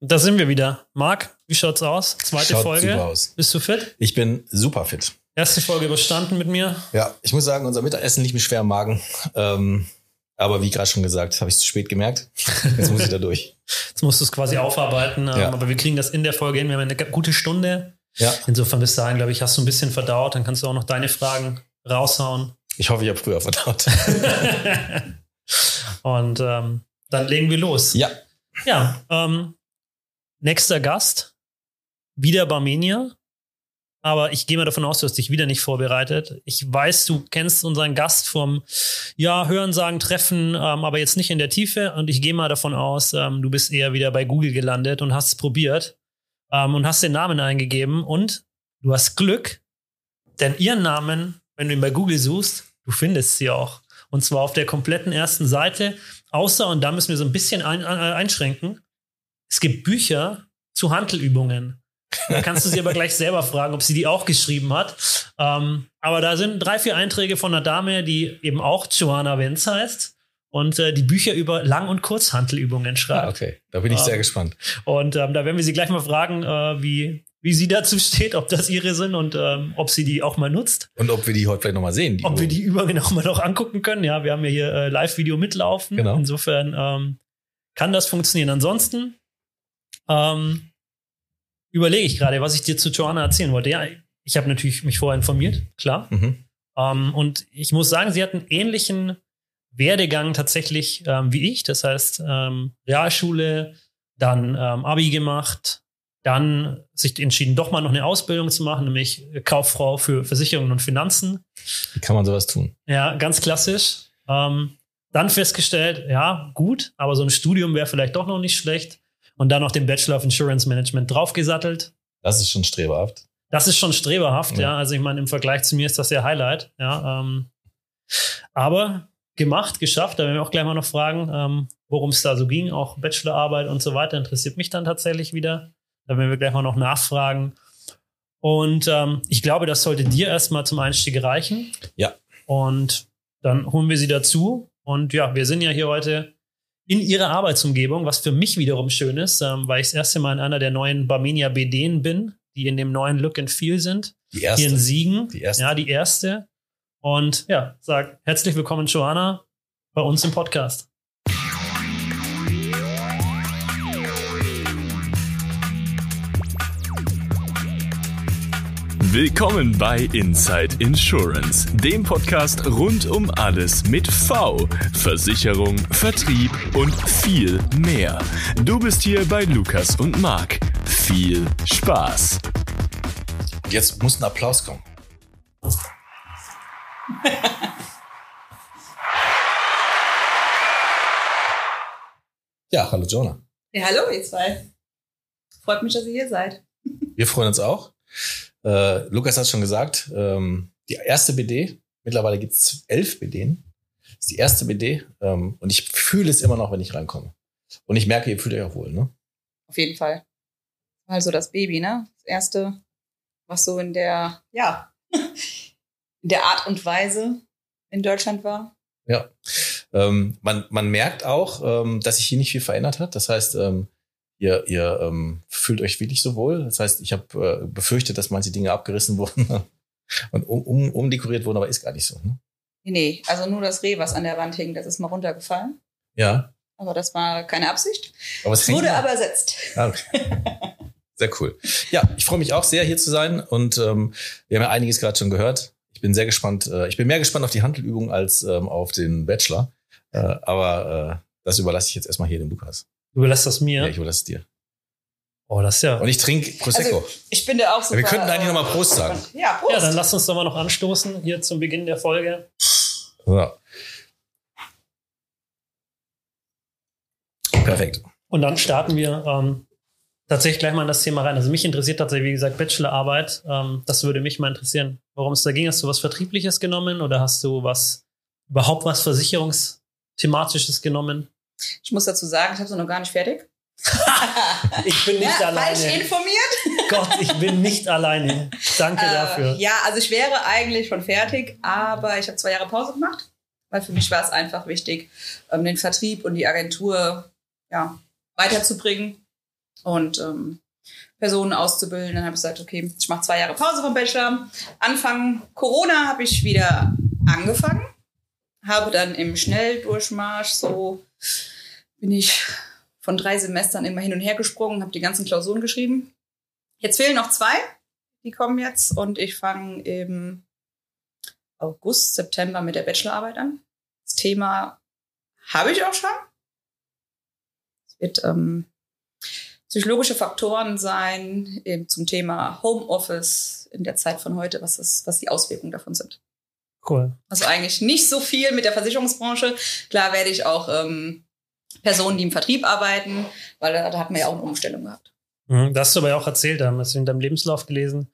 Da sind wir wieder. Marc, wie schaut's aus? Zweite Schaut Folge. super aus. Bist du fit? Ich bin super fit. Erste Folge überstanden mit mir. Ja, ich muss sagen, unser Mittagessen liegt mir schwer im Magen. Ähm, aber wie gerade schon gesagt, habe ich zu spät gemerkt. Jetzt muss ich da durch. Jetzt musst du es quasi aufarbeiten. ähm, Ja. Aber wir kriegen das in der Folge hin. Wir haben eine gute Stunde. Ja, Insofern bis dahin, glaube ich, hast du ein bisschen verdaut. Dann kannst du auch noch deine Fragen raushauen. ich hoffe, ich habe früher verdaut. Und ähm, dann legen wir los. Ja, Ja, ähm, nächster Gast, wieder Barmenia. Aber ich gehe mal davon aus, du hast dich wieder nicht vorbereitet. Ich weiß, du kennst unseren Gast vom ja, Hören, Sagen, Treffen, ähm, aber jetzt nicht in der Tiefe. Und ich gehe mal davon aus, ähm, du bist eher wieder bei Google gelandet und hast es probiert ähm, und hast den Namen eingegeben. Und du hast Glück, denn ihren Namen, wenn du ihn bei Google suchst, du findest sie auch. Und zwar auf der kompletten ersten Seite. Außer, und da müssen wir so ein bisschen ein, ein, einschränken, es gibt Bücher zu Handelübungen. Da kannst du sie aber gleich selber fragen, ob sie die auch geschrieben hat. Ähm, aber da sind drei, vier Einträge von einer Dame, die eben auch Joanna Wenz heißt und äh, die Bücher über Lang- und Kurzhandelübungen schreibt. ah, okay. Da bin ich Ah. sehr gespannt. Und ähm, da werden wir sie gleich mal fragen, äh, wie, wie sie dazu steht, ob das ihre sind und ähm, ob sie die auch mal nutzt. Und ob wir die heute vielleicht nochmal sehen. Ob wir die Übungen auch mal noch angucken können. Ja, wir haben ja hier äh, Live-Video mitlaufen. Genau. Insofern ähm, kann das funktionieren. Ansonsten ähm, überlege ich gerade, was ich dir zu Joanna erzählen wollte. Ja, ich habe natürlich mich vorher informiert, klar. Mhm. Ähm, und ich muss sagen, sie hat einen ähnlichen Werdegang tatsächlich ähm, wie ich. Das heißt, ähm, Realschule, dann ähm, Abi gemacht, dann sich entschieden, doch mal noch eine Ausbildung zu machen, nämlich Kauffrau für Versicherungen und Finanzen. Wie kann man sowas tun? Ja, ganz klassisch. Ähm, dann festgestellt, ja, gut, aber so ein Studium wäre vielleicht doch noch nicht schlecht. Und dann noch den Bachelor of Insurance Management draufgesattelt. Das ist schon streberhaft. Das ist schon streberhaft, ja. Ja. Also ich meine, im Vergleich zu mir ist das ja Highlight, ja. Ähm, aber gemacht, geschafft. Da werden wir auch gleich mal noch fragen, ähm, worum es da so ging. Auch Bachelorarbeit und so weiter interessiert mich dann tatsächlich wieder. Da werden wir gleich mal noch nachfragen. Und ähm, ich glaube, das sollte dir erstmal zum Einstieg reichen. Ja. Und dann holen wir sie dazu. Und ja, wir sind ja hier heute in ihrer Arbeitsumgebung, was für mich wiederum schön ist, ähm, weil ich das erste Mal in einer der neuen Barmenia BDen bin, die in dem neuen Look and Feel sind. Die Hier in erste. Siegen. Die erste. Ja, die erste. Und ja, sag herzlich willkommen, Joanna, bei uns im Podcast. Willkommen bei Inside Insurance, dem Podcast rund um alles mit V, Versicherung, Vertrieb und viel mehr. Du bist hier bei Lukas und Marc. Viel Spaß. Jetzt muss ein Applaus kommen. Ja, hallo Jonah. Ja, hallo, ihr zwei. Freut mich, dass ihr hier seid. Wir freuen uns auch. Äh, Lukas hat schon gesagt, ähm, die erste BD, mittlerweile gibt es elf BDen. Ist die erste BD ähm, und ich fühle es immer noch, wenn ich reinkomme. Und ich merke, ihr fühlt euch auch wohl, ne? Auf jeden Fall. Also das Baby, ne? Das erste, was so in der, ja, in der Art und Weise in Deutschland war. Ja. Ähm, man, man merkt auch, ähm, dass sich hier nicht viel verändert hat. Das heißt, ähm, ihr, ihr ähm, fühlt euch wirklich so wohl. Das heißt, ich habe äh, befürchtet, dass manche Dinge abgerissen wurden und um, um, umdekoriert wurden, aber ist gar nicht so. Ne? Nee, nee, also nur das Reh, was an der Wand hing, das ist mal runtergefallen. Ja. Aber das war keine Absicht. Aber es wurde aber ersetzt. Ah, okay. Sehr cool. Ja, ich freue mich auch sehr, hier zu sein. Und ähm, wir haben ja einiges gerade schon gehört. Ich bin sehr gespannt. Äh, ich bin mehr gespannt auf die Handelübung als ähm, auf den Bachelor. Äh, aber äh, das überlasse ich jetzt erstmal hier dem Lukas. Du überlässt das mir. Ja, ich überlasse es dir. oh, das ist ja. Und ich trinke Prosecco. Also, ich bin da auch super. wir könnten eigentlich äh, noch mal Prost sagen. Ja, Prost. ja, dann lass uns doch mal noch anstoßen hier zum Beginn der Folge. so. Perfekt. Und dann starten wir ähm, tatsächlich gleich mal in das Thema rein. Also mich interessiert tatsächlich, wie gesagt, Bachelorarbeit. Ähm, das würde mich mal interessieren, worum es da ging. Hast du was Vertriebliches genommen oder hast du was überhaupt was Versicherungsthematisches genommen? Ich muss dazu sagen, ich habe sie noch gar nicht fertig. Ich bin nicht ja, falsch alleine. informiert. Gott, ich bin nicht alleine. Danke dafür. Äh, ja, also ich wäre eigentlich schon fertig, aber ich habe zwei Jahre Pause gemacht, weil für mich war es einfach wichtig, ähm, den Vertrieb und die Agentur ja, weiterzubringen. und ähm, Personen auszubilden. Dann habe ich gesagt, okay, ich mache zwei Jahre Pause vom Bachelor. Anfang Corona habe ich wieder angefangen, habe dann im Schnelldurchmarsch so bin ich von drei Semestern immer hin und her gesprungen, habe die ganzen Klausuren geschrieben. Jetzt fehlen noch zwei, die kommen jetzt und ich fange im August, September mit der Bachelorarbeit an. Das Thema habe ich auch schon. Es wird ähm, psychologische Faktoren sein eben zum Thema Homeoffice in der Zeit von heute, was, ist, was die Auswirkungen davon sind. Cool. Also eigentlich nicht so viel mit der Versicherungsbranche. Klar werde ich auch ähm, Personen, die im Vertrieb arbeiten, weil da, da hatten wir ja auch eine Umstellung gehabt. Mhm, das hast du aber ja auch erzählt, haben wir in deinem Lebenslauf gelesen.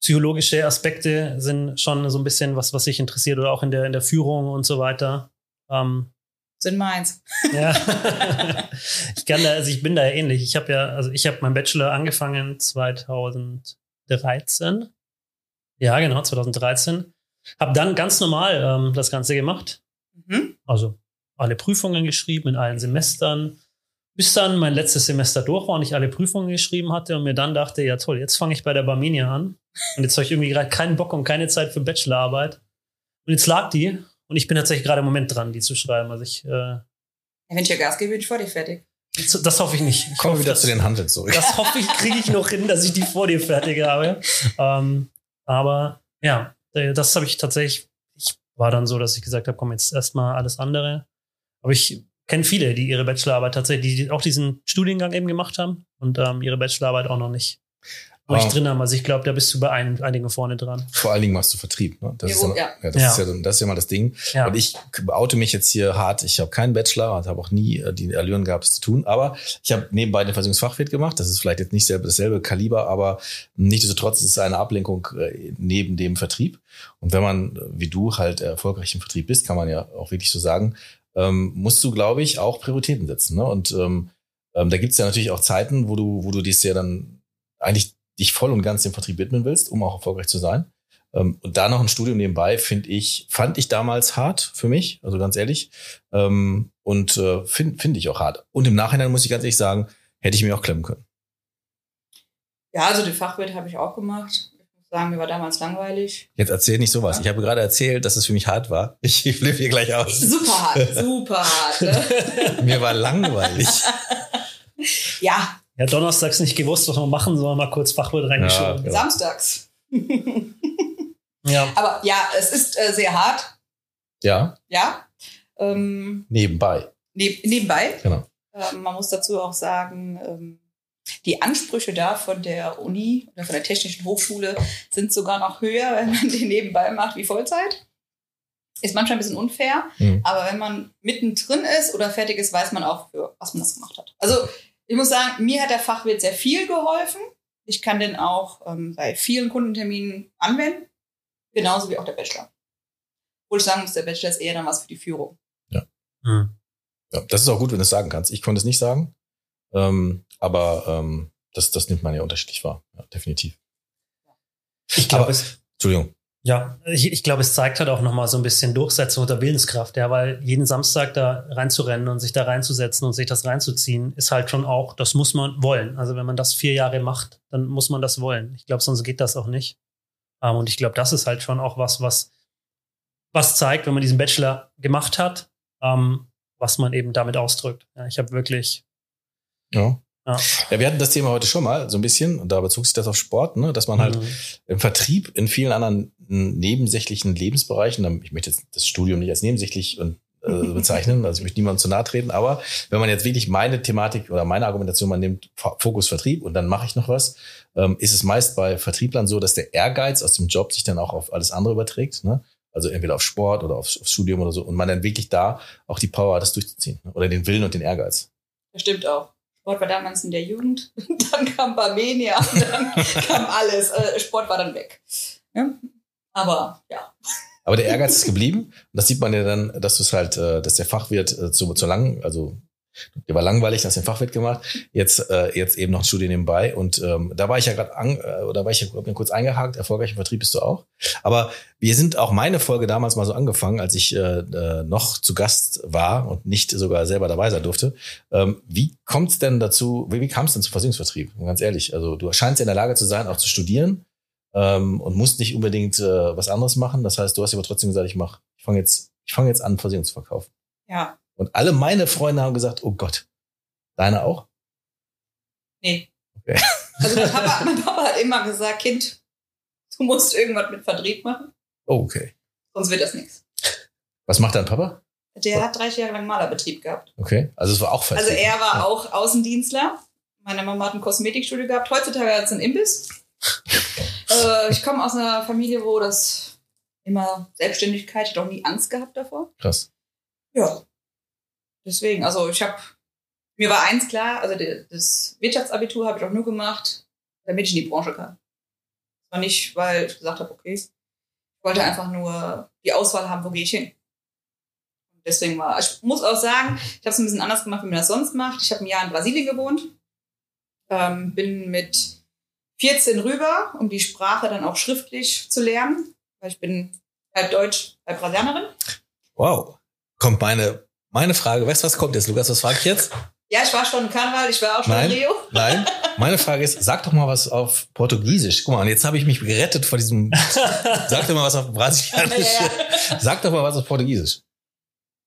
Psychologische Aspekte sind schon so ein bisschen was, was sich interessiert oder auch in der, in der Führung und so weiter. Ähm, sind meins. Ja. ich kann da, also ich bin da ja ähnlich. Ich habe ja, also ich habe meinen Bachelor angefangen 2013. Ja, genau, 2013. Habe dann ganz normal ähm, das Ganze gemacht. Mhm. Also alle Prüfungen geschrieben in allen Semestern, bis dann mein letztes Semester durch war und ich alle Prüfungen geschrieben hatte und mir dann dachte, ja toll, jetzt fange ich bei der Barmenia an. Und jetzt habe ich irgendwie gerade keinen Bock und keine Zeit für Bachelorarbeit. Und jetzt lag die und ich bin tatsächlich gerade im Moment dran, die zu schreiben. Also ich. Äh, Wenn ich ja Gas gebe, bin ich vor dir fertig. Das, das hoffe ich nicht. Ich Kommen wir wieder das, zu den Handeln zurück. Das hoffe ich, kriege ich noch hin, dass ich die vor dir fertig habe. Ähm, aber ja, das habe ich tatsächlich. Ich war dann so, dass ich gesagt habe, komm, jetzt erstmal alles andere. Aber ich kenne viele, die ihre Bachelorarbeit tatsächlich, die auch diesen Studiengang eben gemacht haben und ähm, ihre Bachelorarbeit auch noch nicht wo ich drin habe. Also ich glaube, da bist du bei ein, einigen vorne dran. Vor allen Dingen machst du Vertrieb. Ne? Das, jo, ist, ja. Ja, das, ja. Ist ja, das ist ja mal das Ding. Ja. Und ich oute mich jetzt hier hart. Ich habe keinen Bachelor und habe auch nie äh, die Allüren gehabt, es zu tun. Aber ich habe nebenbei den Versicherungsfachwirt gemacht. Das ist vielleicht jetzt nicht selbe, dasselbe Kaliber, aber nichtsdestotrotz ist es eine Ablenkung äh, neben dem Vertrieb. Und wenn man, wie du, halt erfolgreich im Vertrieb bist, kann man ja auch wirklich so sagen, ähm, musst du, glaube ich, auch Prioritäten setzen. Ne? Und ähm, ähm, da gibt es ja natürlich auch Zeiten, wo du, wo du dies ja dann eigentlich dich voll und ganz dem Vertrieb widmen willst, um auch erfolgreich zu sein. Ähm, und da noch ein Studium nebenbei, finde ich, fand ich damals hart für mich, also ganz ehrlich. Ähm, und äh, finde find ich auch hart. Und im Nachhinein muss ich ganz ehrlich sagen, hätte ich mir auch klemmen können. Ja, also den Fachwirt habe ich auch gemacht. Ich muss sagen, mir war damals langweilig. Jetzt erzähl nicht sowas. Ja. Ich habe gerade erzählt, dass es für mich hart war. Ich flippe hier gleich aus. Super hart, super hart. Ne? mir war langweilig. ja, ja, donnerstags nicht gewusst, was wir machen, sondern mal kurz Fachwirt reingeschoben. Ja, genau. Samstags. ja. Aber ja, es ist äh, sehr hart. Ja. Ja. Ähm, nebenbei. Neb nebenbei. Genau. Ähm, man muss dazu auch sagen, ähm, die Ansprüche da von der Uni oder von der Technischen Hochschule sind sogar noch höher, wenn man die nebenbei macht wie Vollzeit. Ist manchmal ein bisschen unfair, mhm. aber wenn man mittendrin ist oder fertig ist, weiß man auch, für was man das gemacht hat. Also ich muss sagen, mir hat der Fachwirt sehr viel geholfen. Ich kann den auch ähm, bei vielen Kundenterminen anwenden, genauso wie auch der Bachelor. Obwohl ich sagen muss, der Bachelor ist eher dann was für die Führung. Ja. Hm. ja das ist auch gut, wenn du es sagen kannst. Ich konnte es nicht sagen, ähm, aber ähm, das, das nimmt man ja unterschiedlich wahr. Ja, definitiv. Ich glaube, es. Entschuldigung. Ja, ich, ich glaube, es zeigt halt auch nochmal so ein bisschen Durchsetzung oder Willenskraft, ja, weil jeden Samstag da reinzurennen und sich da reinzusetzen und sich das reinzuziehen, ist halt schon auch, das muss man wollen. Also wenn man das vier Jahre macht, dann muss man das wollen. Ich glaube, sonst geht das auch nicht. Ähm, und ich glaube, das ist halt schon auch was, was, was zeigt, wenn man diesen Bachelor gemacht hat, ähm, was man eben damit ausdrückt. Ja, ich habe wirklich ja. Ja. ja, wir hatten das Thema heute schon mal so ein bisschen und da bezog sich das auf Sport, ne, dass man halt mhm. im Vertrieb in vielen anderen nebensächlichen Lebensbereichen, ich möchte jetzt das Studium nicht als nebensächlich und äh, bezeichnen, also ich möchte niemandem zu nahe treten, aber wenn man jetzt wirklich meine Thematik oder meine Argumentation, man nimmt Fokus Vertrieb und dann mache ich noch was, ähm, ist es meist bei Vertrieblern so, dass der Ehrgeiz aus dem Job sich dann auch auf alles andere überträgt, ne? also entweder auf Sport oder aufs, aufs Studium oder so und man dann wirklich da auch die Power hat, das durchzuziehen ne? oder den Willen und den Ehrgeiz. Das stimmt auch. Sport war damals in der Jugend, dann kam Barmenia, dann kam alles. Äh, Sport war dann weg. Ja? Aber ja. Aber der Ehrgeiz ist geblieben. Und das sieht man ja dann, dass du es halt, äh, dass der Fachwirt äh, zu, zu lang, also Der war langweilig, hast den Fachwirt gemacht, jetzt, äh, jetzt eben noch ein Studium nebenbei. Und ähm, da war ich ja gerade äh, oder war ich ja kurz eingehakt, erfolgreichen Vertrieb bist du auch. Aber wir sind auch meine Folge damals mal so angefangen, als ich äh, äh, noch zu Gast war und nicht sogar selber dabei sein durfte. Ähm, wie kommt es denn dazu, wie, wie kam es denn zum Versicherungsvertrieb? Ganz ehrlich, also du scheinst ja in der Lage zu sein, auch zu studieren ähm, und musst nicht unbedingt äh, was anderes machen. Das heißt, du hast aber trotzdem gesagt, ich mach, ich fange jetzt, ich fange jetzt an, Versicherung zu verkaufen. Ja. Und alle meine Freunde haben gesagt, oh Gott, deine auch? Nee. Okay. Also mein Papa, mein Papa hat immer gesagt, Kind, du musst irgendwas mit Vertrieb machen, Oh, okay. sonst wird das nichts. Was macht dein Papa? Der hat 30 Jahre lang Malerbetrieb gehabt. Okay. Also es war auch Also Vertrieb. er war Ja. auch Außendienstler. Meine Mama hat ein Kosmetikstudio gehabt. Heutzutage hat es einen Imbiss. äh, ich komme aus einer Familie, wo das immer Selbstständigkeit, ich habe auch nie Angst gehabt davor. Krass. Ja. Deswegen, also ich habe, mir war eins klar, also de- das Wirtschaftsabitur habe ich auch nur gemacht, damit ich in die Branche kann. Das war nicht, weil ich gesagt habe, okay, ich wollte einfach nur die Auswahl haben, wo gehe ich hin. Und Deswegen war, ich muss auch sagen, ich habe es ein bisschen anders gemacht, wie man das sonst macht. Ich habe ein Jahr in Brasilien gewohnt, ähm, bin mit 14 rüber, um die Sprache dann auch schriftlich zu lernen, weil ich bin halb Deutsch, halb Brasilianerin. Wow. Kommt meine, meine Frage. Weißt du, was kommt jetzt, Lukas? Was frage ich jetzt? Ja, ich war schon im Karneval, ich war auch schon Nein. in Rio. Nein. Meine Frage ist, sag doch mal was auf Portugiesisch. Guck mal, und jetzt habe ich mich gerettet vor diesem. Sag doch mal was auf Brasilianisch. Ja, Sag doch mal was auf Portugiesisch.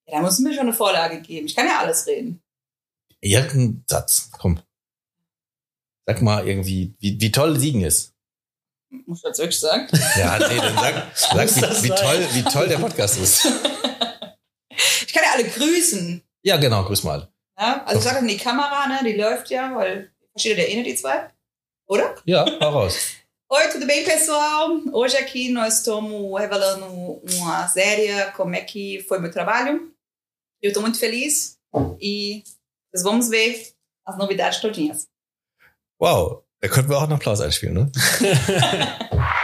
Ja, da muss mir schon eine Vorlage geben. Ich kann ja alles reden. Irgendein Satz. Komm. Sag mal irgendwie, wie, wie toll Siegen ist. Muss ich das wirklich sagen? Ja, nee, dann sag, sag wie, wie, toll, wie toll der Podcast ist. Ja alle grüßen. Ja, genau, grüß mal. Ja? Also ich sage in die Kamera, ne, die läuft ja, weil versteht ihr der eh nicht, die zwei? Oder? Ja, hau raus. Oi, tudo bem, pessoal? Hoje aqui nós estamos revelando uma série, como é que foi meu trabalho. Eu estou muito feliz e vocês vamos ver as novidades todinhas. Wow. Da könnten wir auch einen Applaus einspielen, ne?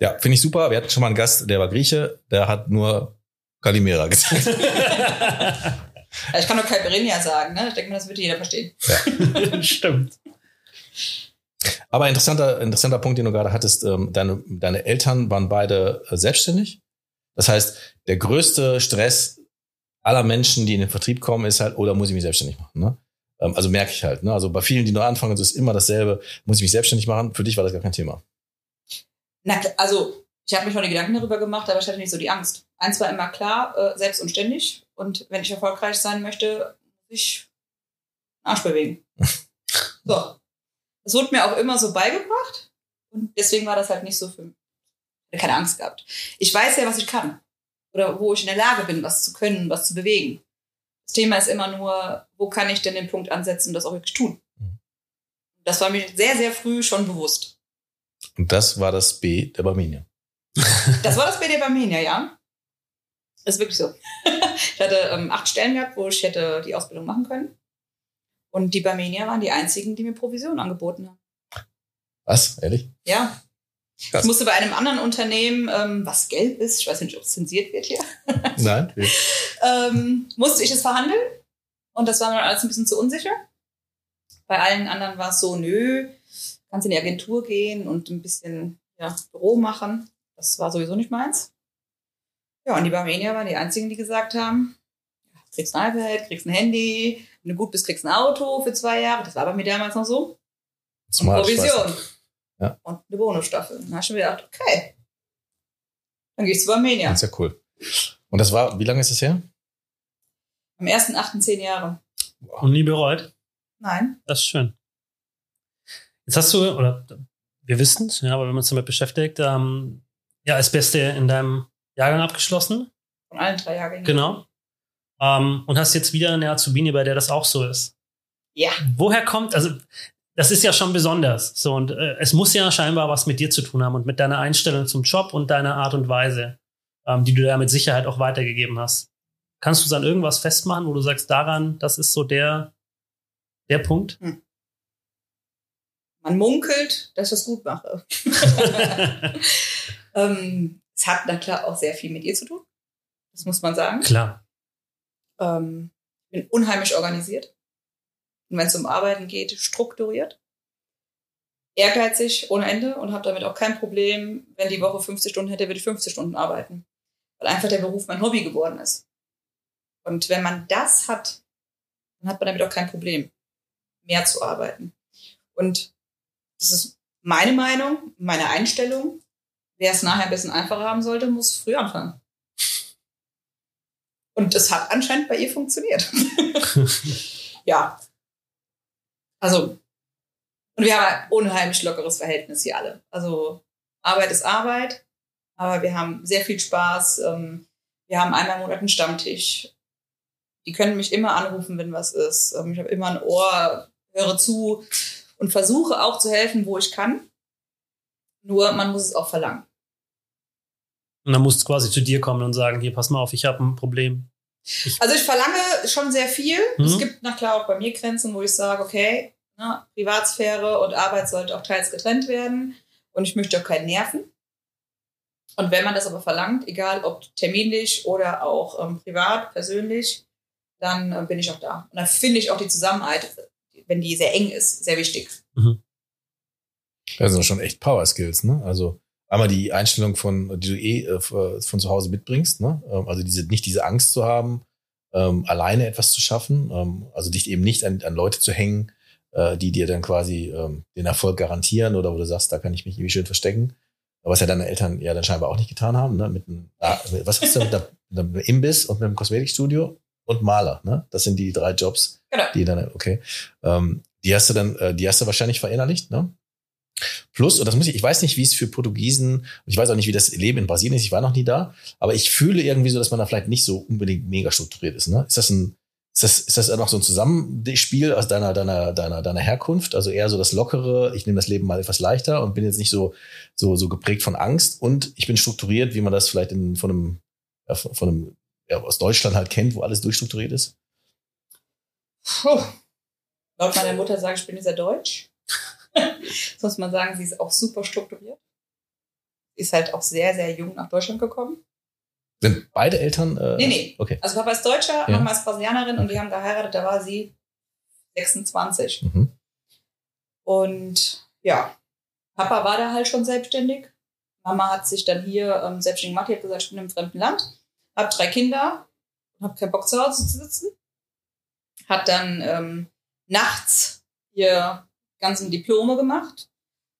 ja, finde ich super. Wir hatten schon mal einen Gast, der war Grieche, der hat nur Kalimera gesagt. Ich kann nur Caipirinha sagen, ne? Ich denke mal, das wird jeder verstehen. Stimmt. Aber interessanter, interessanter Punkt, den du gerade hattest, ähm, deine, deine Eltern waren beide äh, selbstständig. Das heißt, der größte Stress aller Menschen, die in den Vertrieb kommen, ist halt, oder muss ich mich selbstständig machen? Ne? Ähm, also merke ich halt. Ne? Also bei vielen, die neu anfangen, ist es immer dasselbe, muss ich mich selbstständig machen? Für dich war das gar kein Thema. Na, also ich habe mir schon die Gedanken darüber gemacht, aber ich hatte nicht so die Angst. Eins war immer klar, äh, selbst und ständig. Und wenn ich erfolgreich sein möchte, muss ich den Arsch bewegen. so. Das wurde mir auch immer so beigebracht. Und deswegen war das halt nicht so für mich. Ich hatte keine Angst gehabt. Ich weiß ja, was ich kann. Oder wo ich in der Lage bin, was zu können, was zu bewegen. Das Thema ist immer nur, wo kann ich denn den Punkt ansetzen und das auch wirklich tun. Mhm. Das war mir sehr, sehr früh schon bewusst. Und das war das B der Barminia. Das war das BD Barmenia, ja. Ist wirklich so. Ich hatte ähm, acht Stellen gehabt, wo ich hätte die Ausbildung machen können. Und die Barmenia waren die einzigen, die mir Provision angeboten haben. Was? Ehrlich? Ja. Krass. Ich musste bei einem anderen Unternehmen, ähm, was gelb ist, ich weiß nicht, ob es zensiert wird hier, Nein? ähm, musste ich es verhandeln. Und das war mir alles ein bisschen zu unsicher. Bei allen anderen war es so, nö, kannst in die Agentur gehen und ein bisschen ja, Büro machen. Das war sowieso nicht meins. Ja, und die Barmenia waren die einzigen, die gesagt haben, ja, kriegst ein iPad, kriegst ein Handy, wenn du gut bist, kriegst ein Auto für zwei Jahre. Das war bei mir damals noch so. Smart, ich Provision. Ja. Und eine Bonusstaffel. Dann hast du mir gedacht, okay. Dann gehst du zu Barmenia. Das ist ja cool. Und das war, wie lange ist das her? Am ersten, achten, zehn Jahre. Und nie bereut. Nein. Das ist schön. Jetzt hast du, oder wir wissen es, ja, aber wenn man uns damit beschäftigt, ähm, ja, als Beste in deinem Jahrgang abgeschlossen. Von allen drei Jahrgängen. Genau. Ähm, und hast jetzt wieder eine Azubine, bei der das auch so ist. Ja. Woher kommt, also das ist ja schon besonders. So, und äh, es muss ja scheinbar was mit dir zu tun haben und mit deiner Einstellung zum Job und deiner Art und Weise, ähm, die du da mit Sicherheit auch weitergegeben hast. Kannst du dann irgendwas festmachen, wo du sagst, daran, das ist so der, der Punkt? Man munkelt, dass ich das gut mache. ähm, es hat na klar auch sehr viel mit ihr zu tun. Das muss man sagen. Klar. Ähm, bin unheimlich organisiert. Und wenn es um Arbeiten geht, strukturiert. Ehrgeizig ohne Ende und habe damit auch kein Problem, wenn die Woche 50 Stunden hätte, würde ich 50 Stunden arbeiten. Weil einfach der Beruf mein Hobby geworden ist. Und wenn man das hat, dann hat man damit auch kein Problem, mehr zu arbeiten. Und das ist meine Meinung, meine Einstellung. Wer es nachher ein bisschen einfacher haben sollte, muss früh anfangen. Und es hat anscheinend bei ihr funktioniert. ja. Also, und wir haben ein unheimlich lockeres Verhältnis hier alle. Also, Arbeit ist Arbeit, aber wir haben sehr viel Spaß. Ähm, wir haben einmal im Monat einen Stammtisch. Die können mich immer anrufen, wenn was ist. Ähm, ich habe immer ein Ohr, höre zu und versuche auch zu helfen, wo ich kann. Nur man muss es auch verlangen. Und dann musst du quasi zu dir kommen und sagen, hier, pass mal auf, ich habe ein Problem. Ich also ich verlange schon sehr viel. Mhm. Es gibt na klar auch bei mir Grenzen, wo ich sage, okay, na, Privatsphäre und Arbeit sollte auch teils getrennt werden. Und ich möchte auch keinen nerven. Und wenn man das aber verlangt, egal ob terminlich oder auch ähm, privat, persönlich, dann äh, bin ich auch da. Und dann finde ich auch die Zusammenarbeit, wenn die sehr eng ist, sehr wichtig. Mhm. Das sind schon echt Power Skills, ne? Also einmal die Einstellung von, die du eh äh, von zu Hause mitbringst, ne? Ähm, also diese, nicht diese Angst zu haben, ähm, alleine etwas zu schaffen, ähm, also dich eben nicht an, an Leute zu hängen, äh, die dir dann quasi ähm, den Erfolg garantieren oder wo du sagst, da kann ich mich irgendwie schön verstecken. Was ja deine Eltern ja dann scheinbar auch nicht getan haben, ne? Mit einem, was hast du mit, mit einem Imbiss und mit einem Kosmetikstudio und Maler, ne? Das sind die drei Jobs, genau. die dann, okay. Ähm, die hast du dann, äh, die hast du wahrscheinlich verinnerlicht, ne? Plus, und das muss ich, ich weiß nicht, wie es für Portugiesen, ich weiß auch nicht, wie das Leben in Brasilien ist, ich war noch nie da, aber ich fühle irgendwie so, dass man da vielleicht nicht so unbedingt mega strukturiert ist. Ne? Ist das ein, ist das, ist das noch so ein Zusammenspiel aus deiner, deiner, deiner, deiner Herkunft? Also eher so das Lockere, ich nehme das Leben mal etwas leichter und bin jetzt nicht so, so, so geprägt von Angst und ich bin strukturiert, wie man das vielleicht in, von einem, ja, von einem, ja, aus Deutschland halt kennt, wo alles durchstrukturiert ist? Puh. Laut meiner Mutter sage ich, ich bin sehr deutsch. das muss man sagen, sie ist auch super strukturiert. Ist halt auch sehr, sehr jung nach Deutschland gekommen. Sind beide Eltern? Äh, nee, nee. Okay. Also Papa ist Deutscher, ja. Mama ist Brasilianerin okay. und die haben geheiratet, da war sie 26. Mhm. Und ja, Papa war da halt schon selbstständig. Mama hat sich dann hier ähm, selbstständig gemacht. Die hat gesagt, ich bin im fremden Land, habe drei Kinder und habe keinen Bock zu Hause zu sitzen. Hat dann ähm, nachts ihr ganzen Diplome gemacht.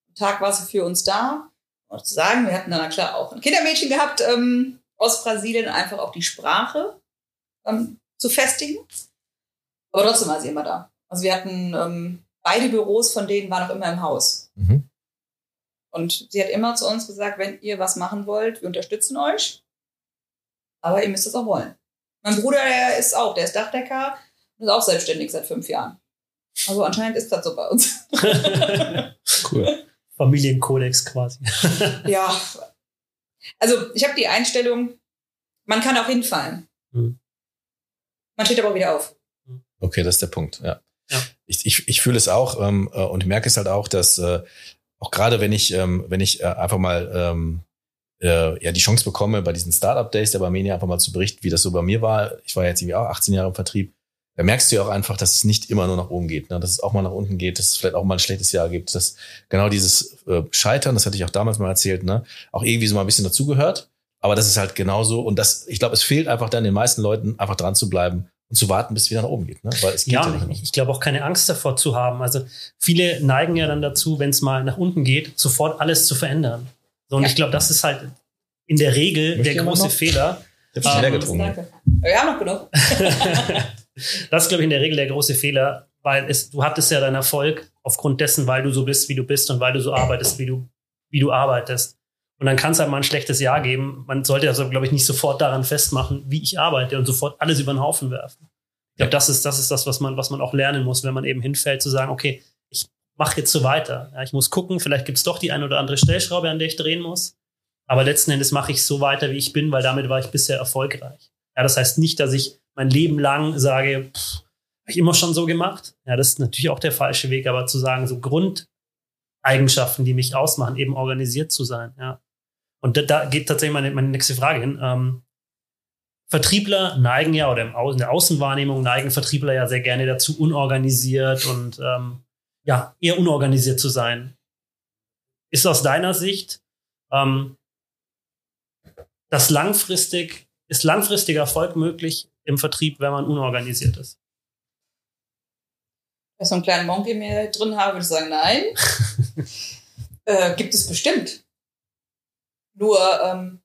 Am Tag war sie für uns da. Und zu sagen, wir hatten dann klar auch ein Kindermädchen gehabt ähm, aus Brasilien, einfach auch die Sprache ähm, zu festigen. Aber trotzdem war sie immer da. Also wir hatten ähm, beide Büros von denen waren auch immer im Haus. Mhm. Und sie hat immer zu uns gesagt, wenn ihr was machen wollt, wir unterstützen euch. Aber ihr müsst es auch wollen. Mein Bruder, der ist auch, der ist Dachdecker und ist auch selbstständig seit fünf Jahren. Also anscheinend ist das so bei uns. cool. Familienkodex quasi. ja. Also ich habe die Einstellung, man kann auch hinfallen. Hm. Man steht aber wieder auf. Okay, das ist der Punkt, ja. ja. Ich, ich, ich fühle es auch ähm, äh, und merke es halt auch, dass äh, auch gerade wenn ich, ähm, wenn ich äh, einfach mal ähm, äh, ja die Chance bekomme, bei diesen Startup Days der Barmenia einfach mal zu berichten, wie das so bei mir war. Ich war jetzt irgendwie auch 18 Jahre im Vertrieb da merkst du ja auch einfach, dass es nicht immer nur nach oben geht, ne? dass es auch mal nach unten geht, dass es vielleicht auch mal ein schlechtes Jahr gibt, dass genau dieses äh, Scheitern, das hatte ich auch damals mal erzählt, ne? auch irgendwie so mal ein bisschen dazugehört. Aber das ist halt genauso und das, ich glaube, es fehlt einfach dann den meisten Leuten einfach dran zu bleiben und zu warten, bis es wieder nach oben geht. Ne? Weil es geht ja, ja ich, ich glaube auch keine Angst davor zu haben. Also viele neigen ja dann dazu, wenn es mal nach unten geht, sofort alles zu verändern. So, und ja. ich glaube, das ist halt in der Regel Möchte der große Fehler. Ich habe ähm, getrunken. Danke. Wir haben noch genug. das ist, glaube ich, in der Regel der große Fehler, weil es, du hattest ja deinen Erfolg aufgrund dessen, weil du so bist, wie du bist und weil du so arbeitest, wie du, wie du arbeitest. Und dann kann es halt mal ein schlechtes Jahr geben. Man sollte also, glaube ich, nicht sofort daran festmachen, wie ich arbeite und sofort alles über den Haufen werfen. Ich glaube, das ist, das ist das, was man, was man auch lernen muss, wenn man eben hinfällt, zu sagen, okay, ich mache jetzt so weiter. Ja, ich muss gucken, vielleicht gibt es doch die ein oder andere Stellschraube, an der ich drehen muss. Aber letzten Endes mache ich so weiter, wie ich bin, weil damit war ich bisher erfolgreich. Ja, das heißt nicht, dass ich mein Leben lang sage, pff, habe ich immer schon so gemacht. Ja, das ist natürlich auch der falsche Weg, aber zu sagen, so Grundeigenschaften, die mich ausmachen, eben organisiert zu sein. Ja. Und da, da geht tatsächlich meine, meine nächste Frage hin. Ähm, Vertriebler neigen ja, oder in der Außenwahrnehmung neigen Vertriebler ja sehr gerne dazu, unorganisiert und ähm, ja, eher unorganisiert zu sein. Ist aus deiner Sicht ähm, das langfristig, ist langfristiger Erfolg möglich im Vertrieb, wenn man unorganisiert ist? Wenn ich so einen kleinen Monkey mir drin habe, würde ich sagen, nein. äh, gibt es bestimmt. Nur, ähm,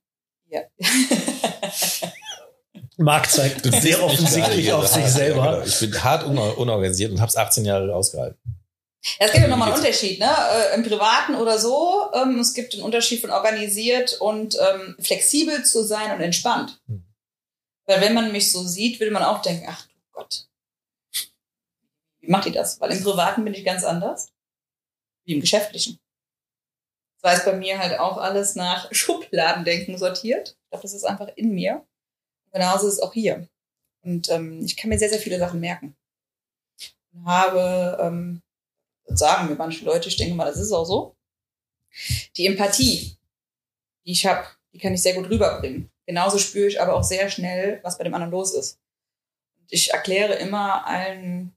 ja. Marc zeigt sehr offensichtlich auf sich selber. Ja, genau. Ich bin hart unorganisiert und habe es 18 Jahre ausgehalten. Es gibt ja nochmal einen Unterschied, ne? Äh, Im Privaten oder so. Ähm, es gibt einen Unterschied von organisiert und ähm, flexibel zu sein und entspannt. Hm. Weil wenn man mich so sieht, würde man auch denken, ach du Gott, wie macht die das? Weil im Privaten bin ich ganz anders. Wie im Geschäftlichen. Das heißt bei mir halt auch alles nach Schubladendenken sortiert. Ich glaube, das ist einfach in mir. Genauso ist es auch hier. Und ähm, ich kann mir sehr, sehr viele Sachen merken. Und habe, ähm, sagen mir manche Leute, ich denke mal, das ist auch so. Die Empathie, die ich habe, die kann ich sehr gut rüberbringen. Genauso spüre ich aber auch sehr schnell, was bei dem anderen los ist. Ich erkläre immer allen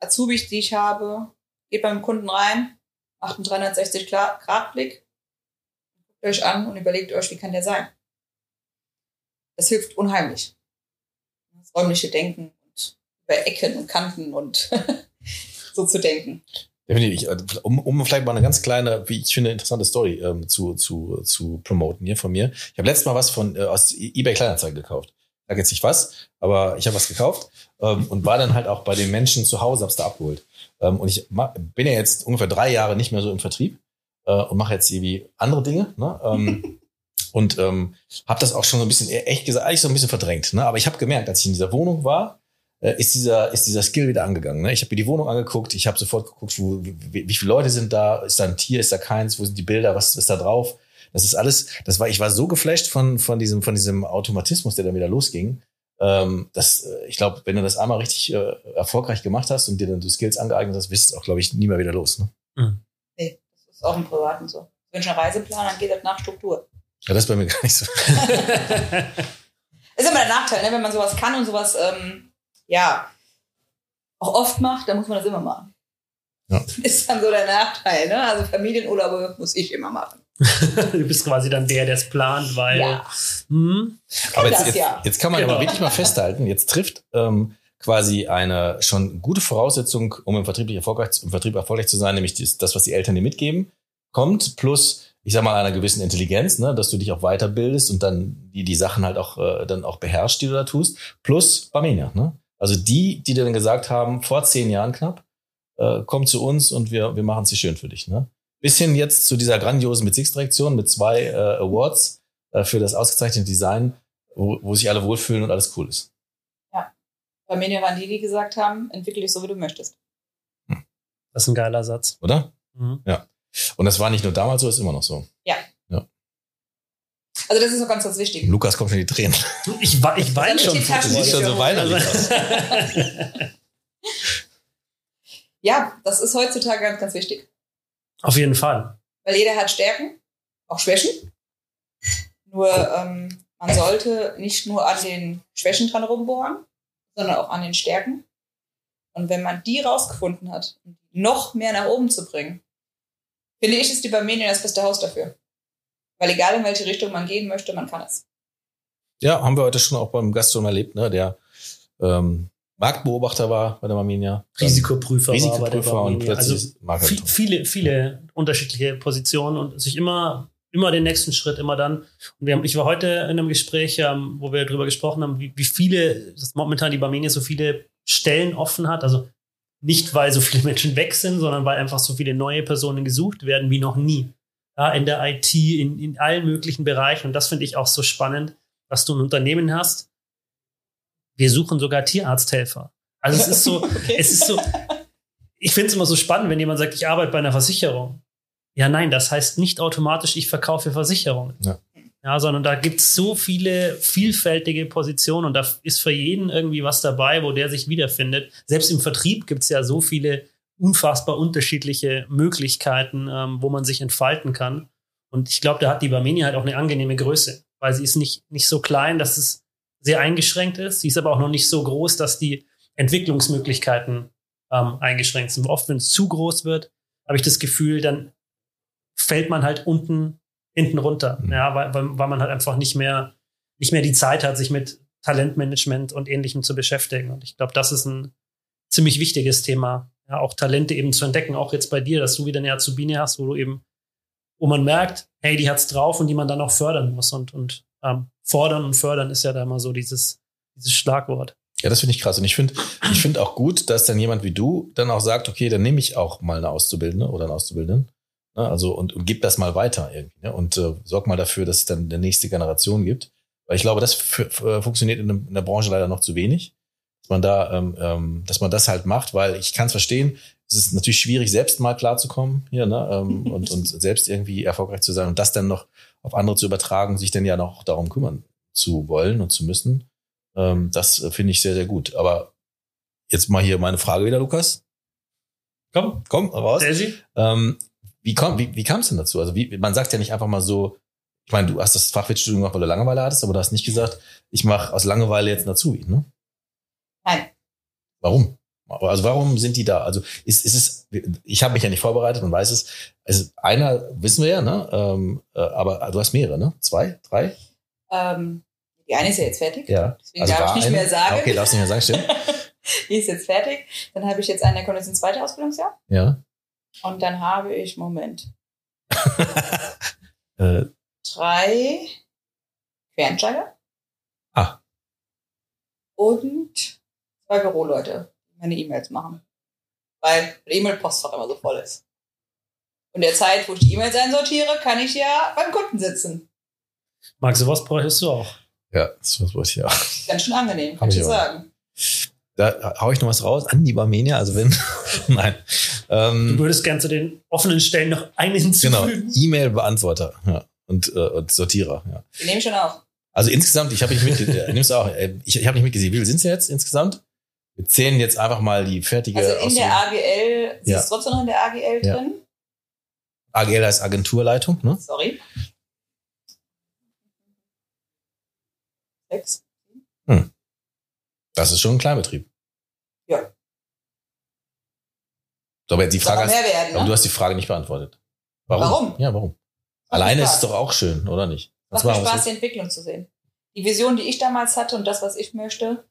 Azubis, die ich habe, geht beim Kunden rein, macht einen 360-Grad-Blick, guckt euch an und überlegt euch, wie kann der sein. Das hilft unheimlich. Das räumliche Denken und über Ecken und Kanten und so zu denken. Definitiv. Äh, um, um vielleicht mal eine ganz kleine, wie ich finde, interessante Story ähm, zu, zu, zu promoten hier von mir. Ich habe letztes Mal was von äh, aus eBay Kleinanzeigen gekauft. Ich sage jetzt nicht was, aber ich habe was gekauft ähm, und war dann halt auch bei den Menschen zu Hause, hab's da abgeholt. Ähm, und ich bin ja jetzt ungefähr drei Jahre nicht mehr so im Vertrieb äh, und mache jetzt irgendwie andere Dinge. Ne? Ähm, und ähm, habe das auch schon so ein bisschen, echt gesagt, eigentlich so ein bisschen verdrängt. Ne? Aber ich habe gemerkt, als ich in dieser Wohnung war, ist dieser ist dieser Skill wieder angegangen. Ne? Ich habe mir die Wohnung angeguckt, ich habe sofort geguckt, wo, wie, wie viele Leute sind da, ist da ein Tier, ist da keins, wo sind die Bilder, was ist da drauf? Das ist alles, das war, ich war so geflasht von von diesem von diesem Automatismus, der dann wieder losging. Ähm, das, äh, ich glaube, wenn du das einmal richtig äh, erfolgreich gemacht hast und dir dann die Skills angeeignet hast, wirst du auch, glaube ich, nie mehr wieder los. Ne? Mhm. Nee, das ist auch im Privaten so. Wenn ich einen Reiseplan, dann geht das nach Struktur. Ja, das ist bei mir gar nicht so. ist immer der Nachteil, ne? wenn man sowas kann und sowas, ähm, ja, auch oft macht, dann muss man das immer machen. Ja. Ist dann so der Nachteil, ne? Also Familienurlaube muss ich immer machen. du bist quasi dann der, der es plant, weil. Ja. Hm? Aber jetzt, jetzt, jetzt, kann man genau. aber wirklich mal festhalten, jetzt trifft ähm, quasi eine schon gute Voraussetzung, um im Vertrieb erfolgreich, im Vertrieb erfolgreich zu sein, nämlich das, das was die Eltern dir mitgeben, kommt, plus ich sag mal, einer gewissen Intelligenz, ne, dass du dich auch weiterbildest und dann die, die Sachen halt auch äh, dann auch beherrschst, die du da tust, plus Barmenia, ne? Also die, die dir dann gesagt haben, vor zehn Jahren knapp, äh, komm zu uns und wir, wir machen es hier schön für dich, ne? Bis hin jetzt zu dieser grandiosen Bezirksdirektion mit zwei äh, Awards äh, für das ausgezeichnete Design, wo, wo sich alle wohlfühlen und alles cool ist. Ja. Barmenia waren die, die gesagt haben, entwickle dich so, wie du möchtest. Hm. Das ist ein geiler Satz. Oder? Mhm. Ja. Und das war nicht nur damals so, ist immer noch so. Also das ist auch ganz, ganz wichtig. Lukas kommt schon die Tränen. Ich, ich weine schon. Du siehst schon so weinerlich aus. ja, das ist heutzutage ganz, ganz wichtig. Auf jeden Fall. Weil jeder hat Stärken, auch Schwächen. Nur ähm, man sollte nicht nur an den Schwächen dran rumbohren, sondern auch an den Stärken. Und wenn man die rausgefunden hat, noch mehr nach oben zu bringen, Finde ich, ist die Barmenien das beste Haus dafür. Weil egal in welche Richtung man gehen möchte, man kann es. Ja, haben wir heute schon auch beim Gast schon erlebt, ne? Der ähm, Marktbeobachter war bei der Barmenia. Risikoprüfer, Risikoprüfer war bei der und plötzlich also viele, viele unterschiedliche Positionen und sich immer, immer den nächsten Schritt, immer dann. Und wir haben, ich war heute in einem Gespräch, ähm, wo wir darüber gesprochen haben, wie, wie viele, dass momentan die Barmenia so viele Stellen offen hat. Also nicht, weil so viele Menschen weg sind, sondern weil einfach so viele neue Personen gesucht werden wie noch nie. Ja, in der IT, in, in allen möglichen Bereichen. Und das finde ich auch so spannend, dass du ein Unternehmen hast. Wir suchen sogar Tierarzthelfer. Also es ist so, okay. es ist so, ich finde es immer so spannend, wenn jemand sagt, ich arbeite bei einer Versicherung. Ja, nein, das heißt nicht automatisch, ich verkaufe Versicherungen. Ja. Ja, sondern da gibt es so viele vielfältige Positionen und da ist für jeden irgendwie was dabei, wo der sich wiederfindet. Selbst im Vertrieb gibt es ja so viele unfassbar unterschiedliche Möglichkeiten, ähm, wo man sich entfalten kann. Und ich glaube, da hat die Barmenia halt auch eine angenehme Größe, weil sie ist nicht, nicht so klein, dass es sehr eingeschränkt ist. Sie ist aber auch noch nicht so groß, dass die Entwicklungsmöglichkeiten ähm, eingeschränkt sind. Oft, wenn es zu groß wird, habe ich das Gefühl, dann fällt man halt unten hinten runter, Mhm. ja, weil, weil, weil man halt einfach nicht mehr nicht mehr die Zeit hat, sich mit Talentmanagement und Ähnlichem zu beschäftigen. Und ich glaube, das ist ein ziemlich wichtiges Thema, ja, auch Talente eben zu entdecken, auch jetzt bei dir, dass du wieder eine Azubine hast, wo du eben, wo man merkt, hey, die hat's drauf und die man dann auch fördern muss und und ähm, fordern und fördern ist ja da immer so dieses dieses Schlagwort. Ja, das finde ich krass. Und ich finde ich finde auch gut, dass dann jemand wie du dann auch sagt, okay, dann nehme ich auch mal eine Auszubildende oder einen Auszubildenden. Ne? Also und, und gib das mal weiter irgendwie. Ne? Und äh, sorg mal dafür, dass es dann eine nächste Generation gibt. Weil ich glaube, das äh, funktioniert in, in der Branche leider noch zu wenig. Dass man da, ähm, ähm, dass man das halt macht, weil ich kann es verstehen, es ist natürlich schwierig, selbst mal klarzukommen hier, ne? ähm, und, und selbst irgendwie erfolgreich zu sein und das dann noch auf andere zu übertragen, sich dann ja noch darum kümmern zu wollen und zu müssen. Ähm, das äh, finde ich sehr, sehr gut. Aber jetzt mal hier meine Frage wieder, Lukas. Komm, komm, raus. Ähm, wie kam wie, wie kam es denn dazu? Also wie, man sagt ja nicht einfach mal so, ich meine, du hast das Fachwirtschaftsstudium gemacht, weil du Langeweile hattest, aber du hast nicht gesagt, ich mache aus Langeweile jetzt einen Azubi, ne? Nein. Warum? Also warum sind die da? Also ist, ist es, ich habe mich ja nicht vorbereitet und weiß es. Also einer wissen wir ja, ne? Ähm, äh, aber du hast mehrere, ne? Zwei, drei? Ähm, die eine ist ja jetzt fertig. Ja. Deswegen darf war ich nicht eine? mehr sagen. Ah, Okay, darfst nicht mehr sagen, stimmt. Die ist jetzt fertig. Dann habe ich jetzt einen, der kommt jetzt ins zweite Ausbildungsjahr. Ja. Und dann habe ich, Moment, äh, drei Quereinsteiger. Ah. Und zwei Büroleute, die meine E-Mails machen. Weil der E-Mail-Postfach immer so voll ist. Und der Zeit, wo ich die E-Mails einsortiere, kann ich ja beim Kunden sitzen. Magst du was bräuchtest du auch? ja, das was wollte ich ja. Ganz schön angenehm, kann ich sagen. Da hau ich noch was raus an die Barmenia, also wenn. Nein. Du Ähm, würdest gern zu den offenen Stellen noch einen genau, hinzufügen. E-Mail-Beantworter ja. und, äh, und Sortierer. Ja. Die nehme ich schon auf. Also insgesamt, ich habe nicht mitgesehen, äh, nimmst du auch, äh, ich, ich habe nicht mitgesehen, wie viel sind es jetzt insgesamt? Wir zählen jetzt einfach mal die fertige Also in Ausbildung. der AGL, sie Ja. ist trotzdem noch in der AGL Ja. drin. AGL heißt Agenturleitung, ne? Sorry. Sechs. Das ist schon ein Kleinbetrieb. Ja. So, aber die Frage hast, werden, aber du ne? hast die Frage nicht beantwortet. Warum? Warum? Ja, warum? Macht Alleine ist es doch auch schön, oder nicht? Macht war mir Spaß, die Entwicklung zu sehen. Die Vision, die ich damals hatte und das, was ich möchte,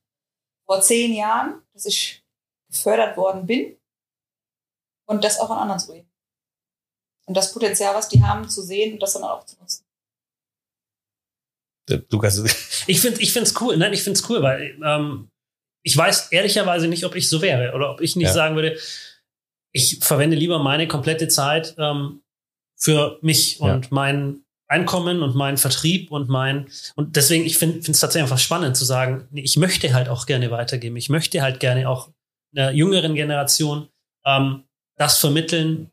vor zehn Jahren, dass ich gefördert worden bin und das auch an anderen zu geben. Und das Potenzial, was die haben, zu sehen und das dann auch zu nutzen. Lukas, Ich finde ich find's cool. Nein, ich find's cool, weil ähm, ich weiß ehrlicherweise nicht, ob ich so wäre oder ob ich nicht Ja. sagen würde, ich verwende lieber meine komplette Zeit ähm, für mich Ja. und mein Einkommen und meinen Vertrieb und mein und deswegen ich finde es tatsächlich einfach spannend zu sagen, nee, ich möchte halt auch gerne weitergeben. Ich möchte halt gerne auch einer jüngeren Generation ähm, das vermitteln,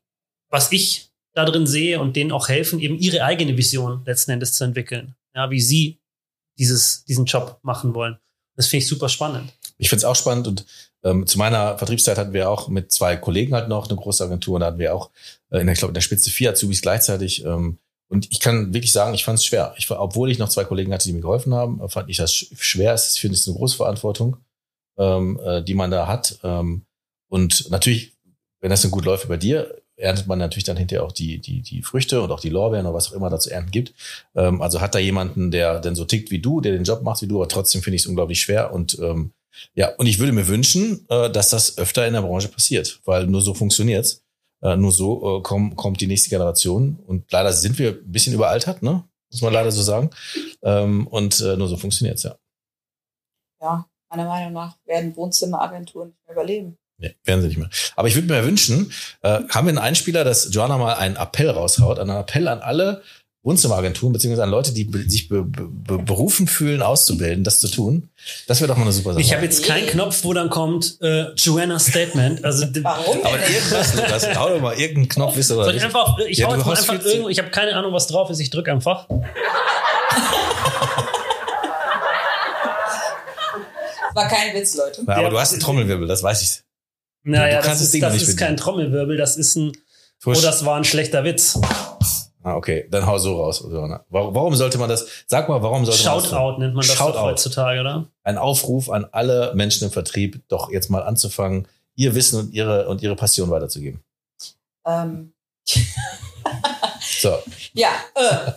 was ich da drin sehe und denen auch helfen, eben ihre eigene Vision letzten Endes zu entwickeln. Ja, wie sie dieses, diesen Job machen wollen. Das finde ich super spannend. Ich finde es auch spannend und ähm, zu meiner Vertriebszeit hatten wir auch mit zwei Kollegen halt noch eine große Agentur und da hatten wir auch, äh, in ich glaube, in der Spitze vier Azubis gleichzeitig. Ähm, und ich kann wirklich sagen, ich fand es schwer. Ich, obwohl ich noch zwei Kollegen hatte, die mir geholfen haben, fand ich das sch- schwer. Es ist, finde ich, eine große Verantwortung, ähm, äh, die man da hat. Ähm, und natürlich, wenn das dann gut läuft bei dir, erntet man natürlich dann hinterher auch die, die, die Früchte und auch die Lorbeeren oder was auch immer da zu ernten gibt. Ähm, also hat da jemanden, der denn so tickt wie du, der den Job macht wie du, aber trotzdem finde ich es unglaublich schwer und ähm, ja, und ich würde mir wünschen, äh, dass das öfter in der Branche passiert, weil nur so funktioniert's. Äh, nur so äh, komm, kommt die nächste Generation. Und leider sind wir ein bisschen überaltert, ne? Muss man leider so sagen. Ähm, und äh, nur so funktioniert's ja. Ja, meiner Meinung nach werden Wohnzimmeragenturen nicht mehr überleben. Nee, werden sie nicht mehr. Aber ich würde mir wünschen, äh, haben wir einen Einspieler, dass Joanna mal einen Appell raushaut, einen Appell an alle Wohnzimmeragenturen, beziehungsweise an Leute, die sich be be berufen fühlen, auszubilden, das zu tun. Das wäre doch mal eine super Sache. Ich habe jetzt keinen Knopf, wo dann kommt äh, Joanna Statement. Also Warum Aber irgendwas, Lukas, hau doch mal irgendeinen Knopf, wisst ihr soll ich einfach, ich Ja, hau jetzt mal einfach irgendwo, ich habe keine Ahnung, was drauf ist, ich drücke einfach. War kein Witz, Leute. Na, aber Ja, du hast einen Trommelwirbel, das weiß ich. Naja, das ist, das ist kein Trommelwirbel, das ist ein, oh, Tusch. das war ein schlechter Witz. Ah, okay, dann hau so raus. Warum, warum sollte man das? Sag mal, warum sollte man das? Shoutout nennt man das Shoutout. heutzutage, oder? Ein Aufruf an alle Menschen im Vertrieb, doch jetzt mal anzufangen, ihr Wissen und ihre und ihre Passion weiterzugeben. Ähm, So. ja, äh.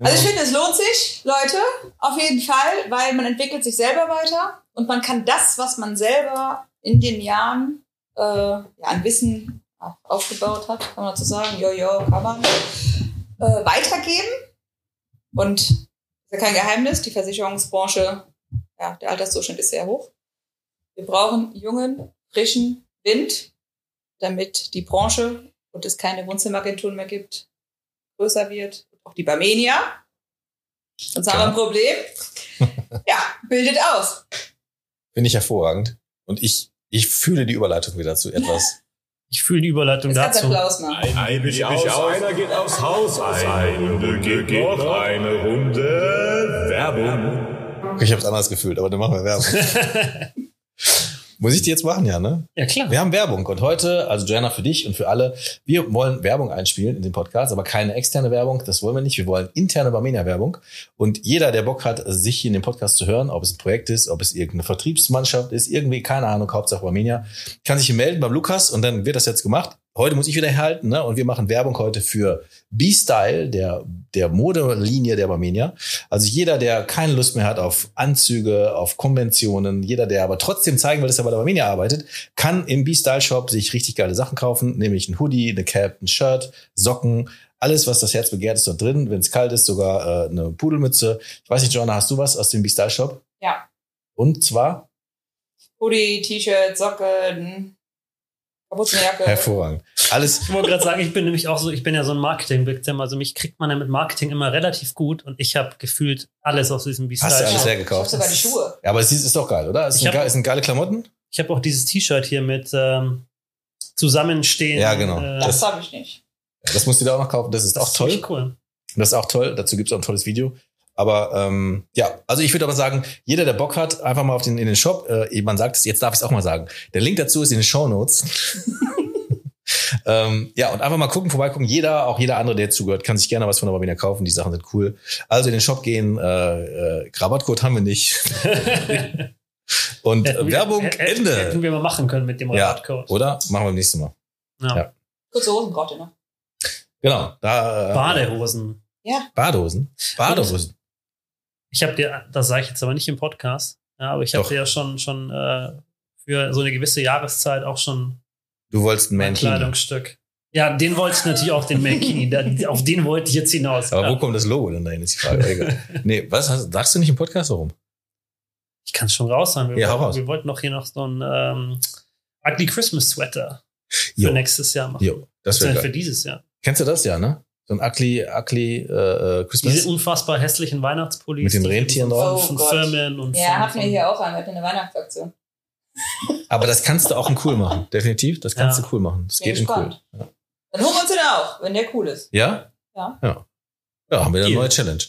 Also ich finde, es lohnt sich, Leute, auf jeden Fall, weil man entwickelt sich selber weiter und man kann das, was man selber in den Jahren äh, ja, an Wissen aufgebaut hat, kann man dazu sagen, jojo, kann man, äh, weitergeben. Und ist ja kein Geheimnis, die Versicherungsbranche, ja, der Altersdurchschnitt ist sehr hoch. Wir brauchen jungen, frischen Wind, damit die Branche und es keine Wohnzimmeragentturen mehr gibt, größer wird. Auch die Barmenia. Sonst haben wir ein Problem. ja, bildet aus. Finde ich hervorragend. Und ich, ich fühle die Überleitung wieder zu etwas. Ich fühle die Überleitung du dazu. Applaus machen. Ein mich aus, einer geht aufs Haus, eine Runde geht noch, eine Runde Werbung. Okay, ich habe es anders gefühlt, aber dann machen wir Werbung. Muss ich die jetzt machen, ja, ne? Ja, klar. Wir haben Werbung und heute, also Joanna für dich und für alle, wir wollen Werbung einspielen in den Podcast, aber keine externe Werbung, das wollen wir nicht. Wir wollen interne Barmenia-Werbung. Und jeder, der Bock hat, sich hier in dem Podcast zu hören, ob es ein Projekt ist, ob es irgendeine Vertriebsmannschaft ist, irgendwie, keine Ahnung, Hauptsache Barmenia, kann sich hier melden beim Lukas und dann wird das jetzt gemacht. Heute muss ich wieder herhalten, ne? Und wir machen Werbung heute für B-Style, der, der Modelinie der Barmenia. Also jeder, der keine Lust mehr hat auf Anzüge, auf Konventionen, jeder, der aber trotzdem zeigen will, dass er bei der Barmenia arbeitet, kann im B-Style Shop sich richtig geile Sachen kaufen, nämlich ein Hoodie, eine Cap, ein Shirt, Socken, alles, was das Herz begehrt, ist dort drin. Wenn es kalt ist, sogar äh, eine Pudelmütze. Ich weiß nicht, Joanna, hast du was aus dem B-Style Shop? Ja. Und zwar Hoodie, T-Shirt, Socken, Kapuzenjacke. hervorragend. Alles Ich wollte gerade sagen, ich bin nämlich auch so, ich bin ja so ein Marketing-Victim, also mich kriegt man ja mit Marketing immer relativ gut und ich habe gefühlt alles aus diesem hast du B-Style. alles Ich hergekauft. sogar die Schuhe. Ja, aber es ist, ist doch geil, oder? Es Ich sind, sind geile Klamotten. Ich habe auch dieses T-Shirt hier mit ähm, Zusammenstehen. Ja, genau. Äh, Das, Das- habe ich nicht. Das musst du dir auch noch kaufen. Das ist auch toll. ziemlich cool. Das ist auch toll. Dazu gibt es auch ein tolles Video. Aber ähm, ja, also ich würde aber sagen, jeder, der Bock hat, einfach mal auf den, in den Shop. Äh, man sagt es, jetzt darf ich es auch mal sagen. Der Link dazu ist in den Show Notes. ähm, ja, und einfach mal gucken, vorbeigucken. Jeder, auch jeder andere, der jetzt zugehört, kann sich gerne was von der Barbina kaufen. Die Sachen sind cool. Also in den Shop gehen. Äh, äh, Rabattcode haben wir nicht. und Hätten äh, wir- Werbung hätten- Hätten Ende. wir mal machen können mit dem Ja, Rabattcode. oder? Machen wir beim nächsten Mal. Ja. Ja. Kurze Hosen braucht ihr noch. Genau. Da, äh, Badehosen. Badehosen. Badehosen. Ich habe dir, das sage ich jetzt aber nicht im Podcast, ja, aber ich habe dir ja schon, schon äh, für so eine gewisse Jahreszeit auch schon Du wolltest ein Mankini. Kleidungsstück. Ja, den wollte ich natürlich auch, den Mankini. Da- Auf den wollte ich jetzt hinaus. Aber ja. wo kommt das Logo denn dahin, ist die Frage. Egal. nee, was hast, sagst du nicht im Podcast warum? Ich kann es schon raushauen. Wir, Ja, wollten, raus. wir wollten noch hier noch so ein ähm, Ugly Christmas Sweater für Jo. nächstes Jahr machen. Jo, das wäre für dieses Jahr. Kennst du das ja, ne? So ein ugly, ugly äh, äh, Christmas. Diese unfassbar hässlichen Weihnachtspullis. Mit den Rentieren von, drauf? Von, Oh von Gott. Firmen und Ja, hatten wir von- hier auch an. Wir hatten eine Weihnachtsaktion. Aber das kannst du auch in cool machen. Definitiv. Das kannst Ja. du cool machen. Das Bin geht in cool. gespannt. Dann holen wir uns den auch, wenn der cool ist. Ja? Ja. Ja. Ja, haben wir eine neue Challenge.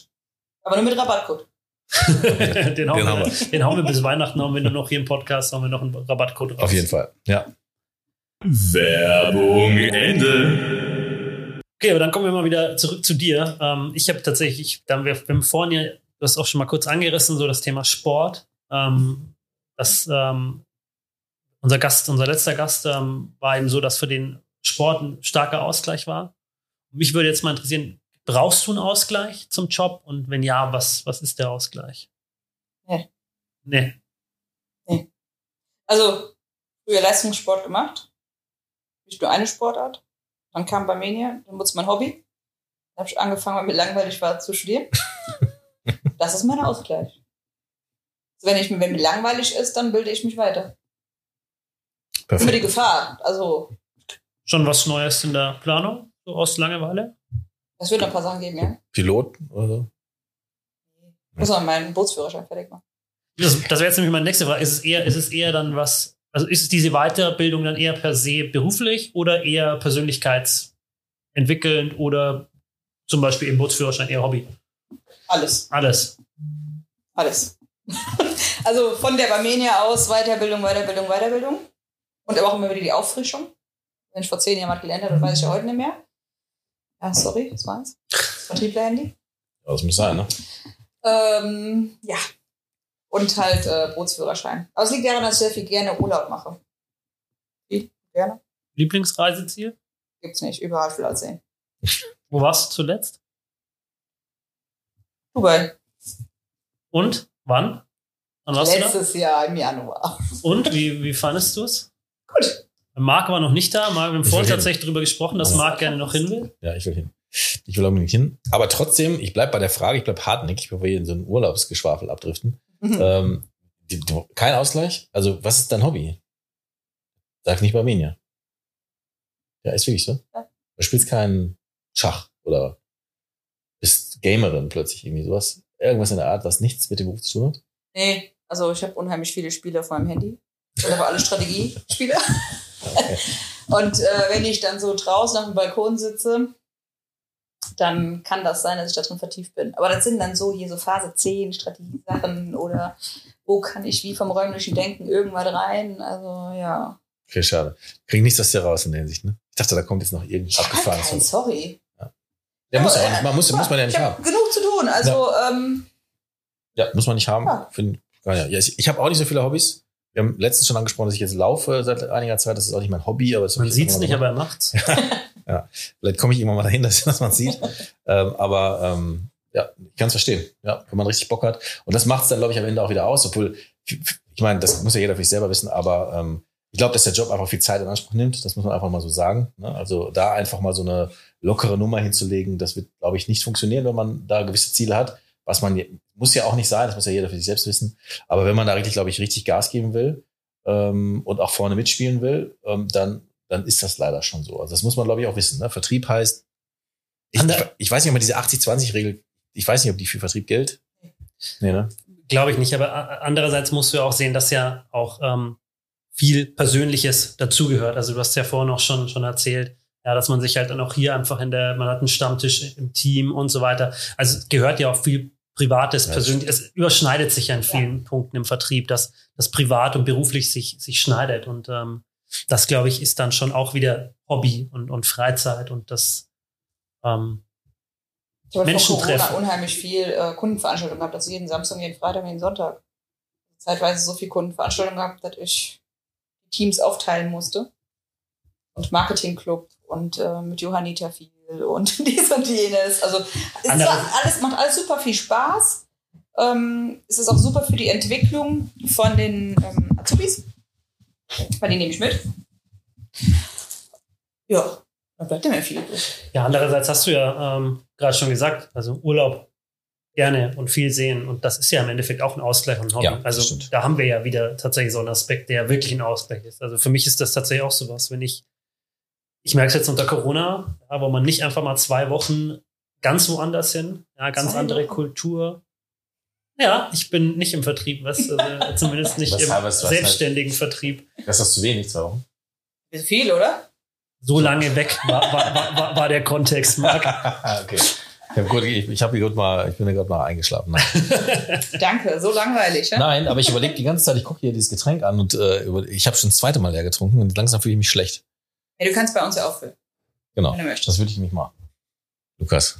Aber nur mit Rabattcode. den, hauen Den haben wir, den hauen wir bis Weihnachten, haben wir nur noch hier im Podcast, haben wir noch einen Rabattcode raus. Auf jeden Fall. Ja. Werbung Ende. Okay, aber dann kommen wir mal wieder zurück zu dir. Ähm, ich habe tatsächlich, da haben wir, wir haben vorhin ja, du hast auch schon mal kurz angerissen, so das Thema Sport. Ähm, das, ähm, unser Gast, unser letzter Gast ähm, war eben so, dass für den Sport ein starker Ausgleich war. Mich würde jetzt mal interessieren, brauchst du einen Ausgleich zum Job? Und wenn ja, was, was ist der Ausgleich? Nee. Nee. Also, früher Leistungssport gemacht. Nicht nur eine Sportart. Dann kam Barmenia, dann wurde es mein Hobby. Dann habe ich angefangen, weil mir langweilig war, zu studieren. das ist mein Ausgleich. Also wenn, ich, wenn mir langweilig ist, dann bilde ich mich weiter. Immer die Perfekt. Gefahr. Also, Schon was Neues in der Planung? So aus Langeweile? es wird noch ein paar Sachen geben, ja. Pilot oder so? Muss man meinen Bootsführerschein fertig machen. Das, das wäre jetzt nämlich meine nächste Frage. Ist es eher, ist es eher dann was, also ist es diese Weiterbildung dann eher per se beruflich oder eher persönlichkeitsentwickelnd oder zum Beispiel im Bootsführerschein eher Hobby? Alles. Alles. Alles. also von der Barmenia aus Weiterbildung, Weiterbildung, Weiterbildung. Und aber auch immer wieder die Auffrischung. Wenn ich vor zehn Jahren was gelernt habe, das weiß ich ja heute nicht mehr. Ja, sorry, das war's. Vertriebler-Handy. Das muss sein, ne? Ähm, ja. Und halt äh, Bootsführerschein. Aber es liegt daran, dass ich sehr viel gerne Urlaub mache. Viel? Gerne? Lieblingsreiseziel? Gibt's nicht. Überall viel sehen. Wo warst du zuletzt? Dubai. Und? Wann? Wann warst du Letztes Jahr im Januar. Und? Wie, wie fandest du es? Gut. Marc war noch nicht da. Marc, wir haben Ich vorhin tatsächlich darüber gesprochen, dass. Marc gerne noch hin will. Ja, ich will hin. Ich will unbedingt hin. Aber trotzdem, ich bleib bei der Frage, ich bleib hartnäckig, bevor wir in so ein Urlaubsgeschwafel abdriften. Mhm. Ähm, die, kein Ausgleich? Also, was ist dein Hobby? Sag nicht Barmenia. Ja, ist wirklich so. Ja. Du spielst keinen Schach oder bist Gamerin plötzlich irgendwie sowas. Irgendwas in der Art, was nichts mit dem Beruf zu tun hat. Nee, also ich habe unheimlich viele Spiele auf meinem Handy. Und aber alle Strategiespiele. Okay. Und äh, wenn ich dann so draußen auf dem Balkon sitze, dann kann das sein, dass ich da drin vertieft bin. Aber das sind dann so hier so Phase 10 Strategiesachen oder wo kann ich wie vom räumlichen Denken irgendwas rein. Also ja. Okay, schade. Krieg nichts aus dir raus in der Hinsicht, ne? Ich dachte, da kommt jetzt noch irgendwas keinen, abgefahrenes. sorry. Der muss Aber, auch nicht, man muss, muss man ja nicht ich haben. hab genug zu tun. Also ähm, Ja, muss man nicht haben. Ja. Find, ja, ja. ich ich habe auch nicht so viele Hobbys. Wir haben letztens schon angesprochen, dass ich jetzt laufe seit einiger Zeit. Das ist auch nicht mein Hobby, aber Man es nicht, aber er macht's. gemacht. Vielleicht komme ich irgendwann mal dahin, dass, dass man sieht. ähm, aber ähm, ja, ich kann es verstehen. Ja, wenn man richtig Bock hat. Und das macht es dann, glaube ich, am Ende auch wieder aus. Obwohl, ich meine, das muss ja jeder für sich selber wissen, aber ähm, ich glaube, dass der Job einfach viel Zeit in Anspruch nimmt. Das muss man einfach mal so sagen. Ne? Also da einfach mal so eine lockere Nummer hinzulegen, das wird, glaube ich, nicht funktionieren, wenn man da gewisse Ziele hat. Was man muss ja auch nicht sein, das muss ja jeder für sich selbst wissen. Aber wenn man da richtig, glaube ich, richtig Gas geben will ähm, und auch vorne mitspielen will, ähm, dann, dann ist das leider schon so. Also das muss man, glaube ich, auch wissen. Ne? Vertrieb heißt, ich, Ander- ich weiß nicht, ob man diese 80-20-Regel, ich weiß nicht, ob die für Vertrieb gilt. Nee, ne? Glaube ich nicht, aber andererseits musst du ja auch sehen, dass ja auch ähm, viel Persönliches dazugehört. Also du hast ja vorhin auch schon, schon erzählt, ja, dass man sich halt dann auch hier einfach in der, man hat einen Stammtisch im Team und so weiter. Also es gehört ja auch viel Privates, Ja, persönlich. Es überschneidet sich ja in vielen Punkten im Vertrieb, dass das privat und beruflich sich, sich schneidet. Und ähm, das, glaube ich, ist dann schon auch wieder Hobby und, und Freizeit und das ähm, ich habe Menschen vor Corona treffen. unheimlich viel äh, Kundenveranstaltungen gehabt. Also jeden Samstag, jeden Freitag, jeden Sonntag. Zeitweise so viel Kundenveranstaltungen gehabt, dass ich die Teams aufteilen musste. Und Marketingclub und äh, mit Johannita viel und dies und jenes. Also es alles, macht alles super viel Spaß. Ähm, es ist auch super für die Entwicklung von den ähm, Azubis. Weil die nehme ich mit. Ja, dann bleibt ja mir viel übrig. Ja, andererseits hast du ja ähm, gerade schon gesagt, also Urlaub gerne und viel sehen und das ist ja im Endeffekt auch ein Ausgleich und ein Hobby. Ja, also stimmt. da haben wir ja wieder tatsächlich so einen Aspekt, der wirklich ein Ausgleich ist. Also für mich ist das tatsächlich auch sowas, wenn ich, ich merke es jetzt unter Corona, ja, wo man nicht einfach mal zwei Wochen ganz woanders hin, ja, ganz Zwei andere Wochen? Kultur. Ja, ich bin nicht im Vertrieb, was, also zumindest nicht Was- im was- was- selbstständigen Vertrieb. Das ist zu wenig, Wochen. Ist viel, oder? So lange weg war, war, war, war, der Kontext, Marc. okay. Ich, hab gut, ich, ich, hab gut mal, ich bin gerade mal eingeschlafen. Danke, so langweilig. Ja? Nein aber ich überlege die ganze Zeit, ich gucke hier dieses Getränk an und äh, ich habe schon das zweite Mal leer getrunken und langsam fühle ich mich schlecht. Ja, du kannst bei uns ja auffüllen, Genau, wenn du möchtest. das würde ich nicht machen. Lukas.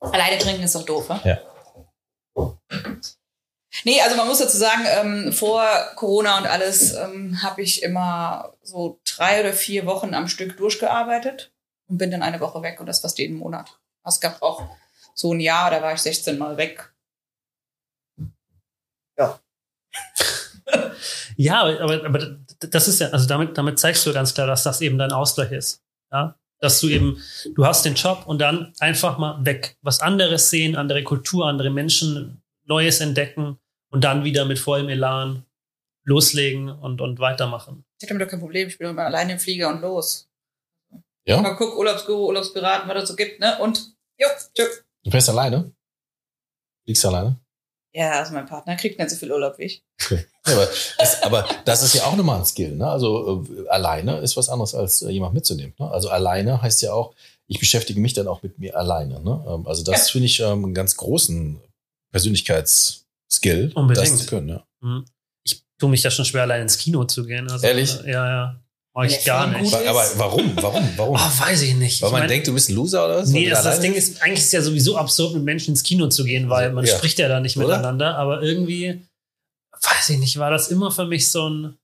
Alleine trinken ist doch doof, ne? Ja. Nee, also man muss dazu sagen, ähm, vor Corona und alles ähm, habe ich immer so drei oder vier Wochen am Stück durchgearbeitet und bin dann eine Woche weg und das fast jeden Monat. Es gab auch so ein Jahr, da war ich 16 Mal weg. Ja, aber, aber, aber das ist ja, also damit, damit zeigst du ganz klar, dass das eben dein Ausgleich ist. Ja, dass du eben, du hast den Job und dann einfach mal weg, was anderes sehen, andere Kultur, andere Menschen, Neues entdecken und dann wieder mit vollem Elan loslegen und, und weitermachen. Ich hatte damit doch kein Problem, ich bin immer alleine im Flieger und los. Ja? Mal guck, Urlaubsguru, Urlaubspiraten, was es so gibt, ne? Und, jo, tschö. Du fährst alleine? Fliegst du alleine? Ja, also mein Partner kriegt nicht so viel Urlaub wie ich. Okay. Ja, aber, das, aber das ist ja auch nochmal ein Skill. Ne? Also äh, alleine ist was anderes als äh, jemand mitzunehmen. Ne? Also alleine heißt ja auch, ich beschäftige mich dann auch mit mir alleine. Ne? Ähm, also das finde ich ähm, einen ganz großen Persönlichkeitsskill, Unbedingt. das zu können. Ja. Hm. Ich tue mich ja schon schwer, allein ins Kino zu gehen. Also, Ehrlich? Ja, ja. Ich Der gar nicht. gut. Aber warum? Warum? Warum? Oh, weiß ich nicht. Weil Ich man mein- denkt, du bist ein Loser oder was? Nee, das, das Ding ist, eigentlich ist ja sowieso absurd, mit Menschen ins Kino zu gehen, weil man Ja. spricht ja da nicht Oder? miteinander. Aber irgendwie, weiß ich nicht, war das immer für mich so ein,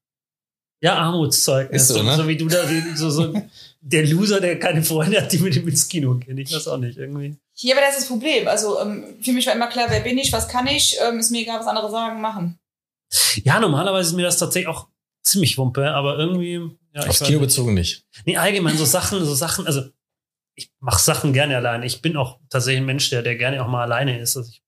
ja, Armutszeugnis. Ist so, ne? so wie du da, so, so der Loser, der keine Freunde hat, die mit ihm ins Kino gehen. Ich weiß auch nicht, irgendwie. Hier, aber das ist das Problem. Also ähm, für mich war immer klar, wer bin ich, was kann ich, ähm, ist mir egal, was andere sagen, machen. Ja, normalerweise ist mir das tatsächlich auch ziemlich wumpe, aber irgendwie, ja, Aufs Kino nicht. bezogen nicht. Nee, allgemein so Sachen, so Sachen, also ich mache Sachen gerne alleine. Ich bin auch tatsächlich ein Mensch, der, der gerne auch mal alleine ist. Also ich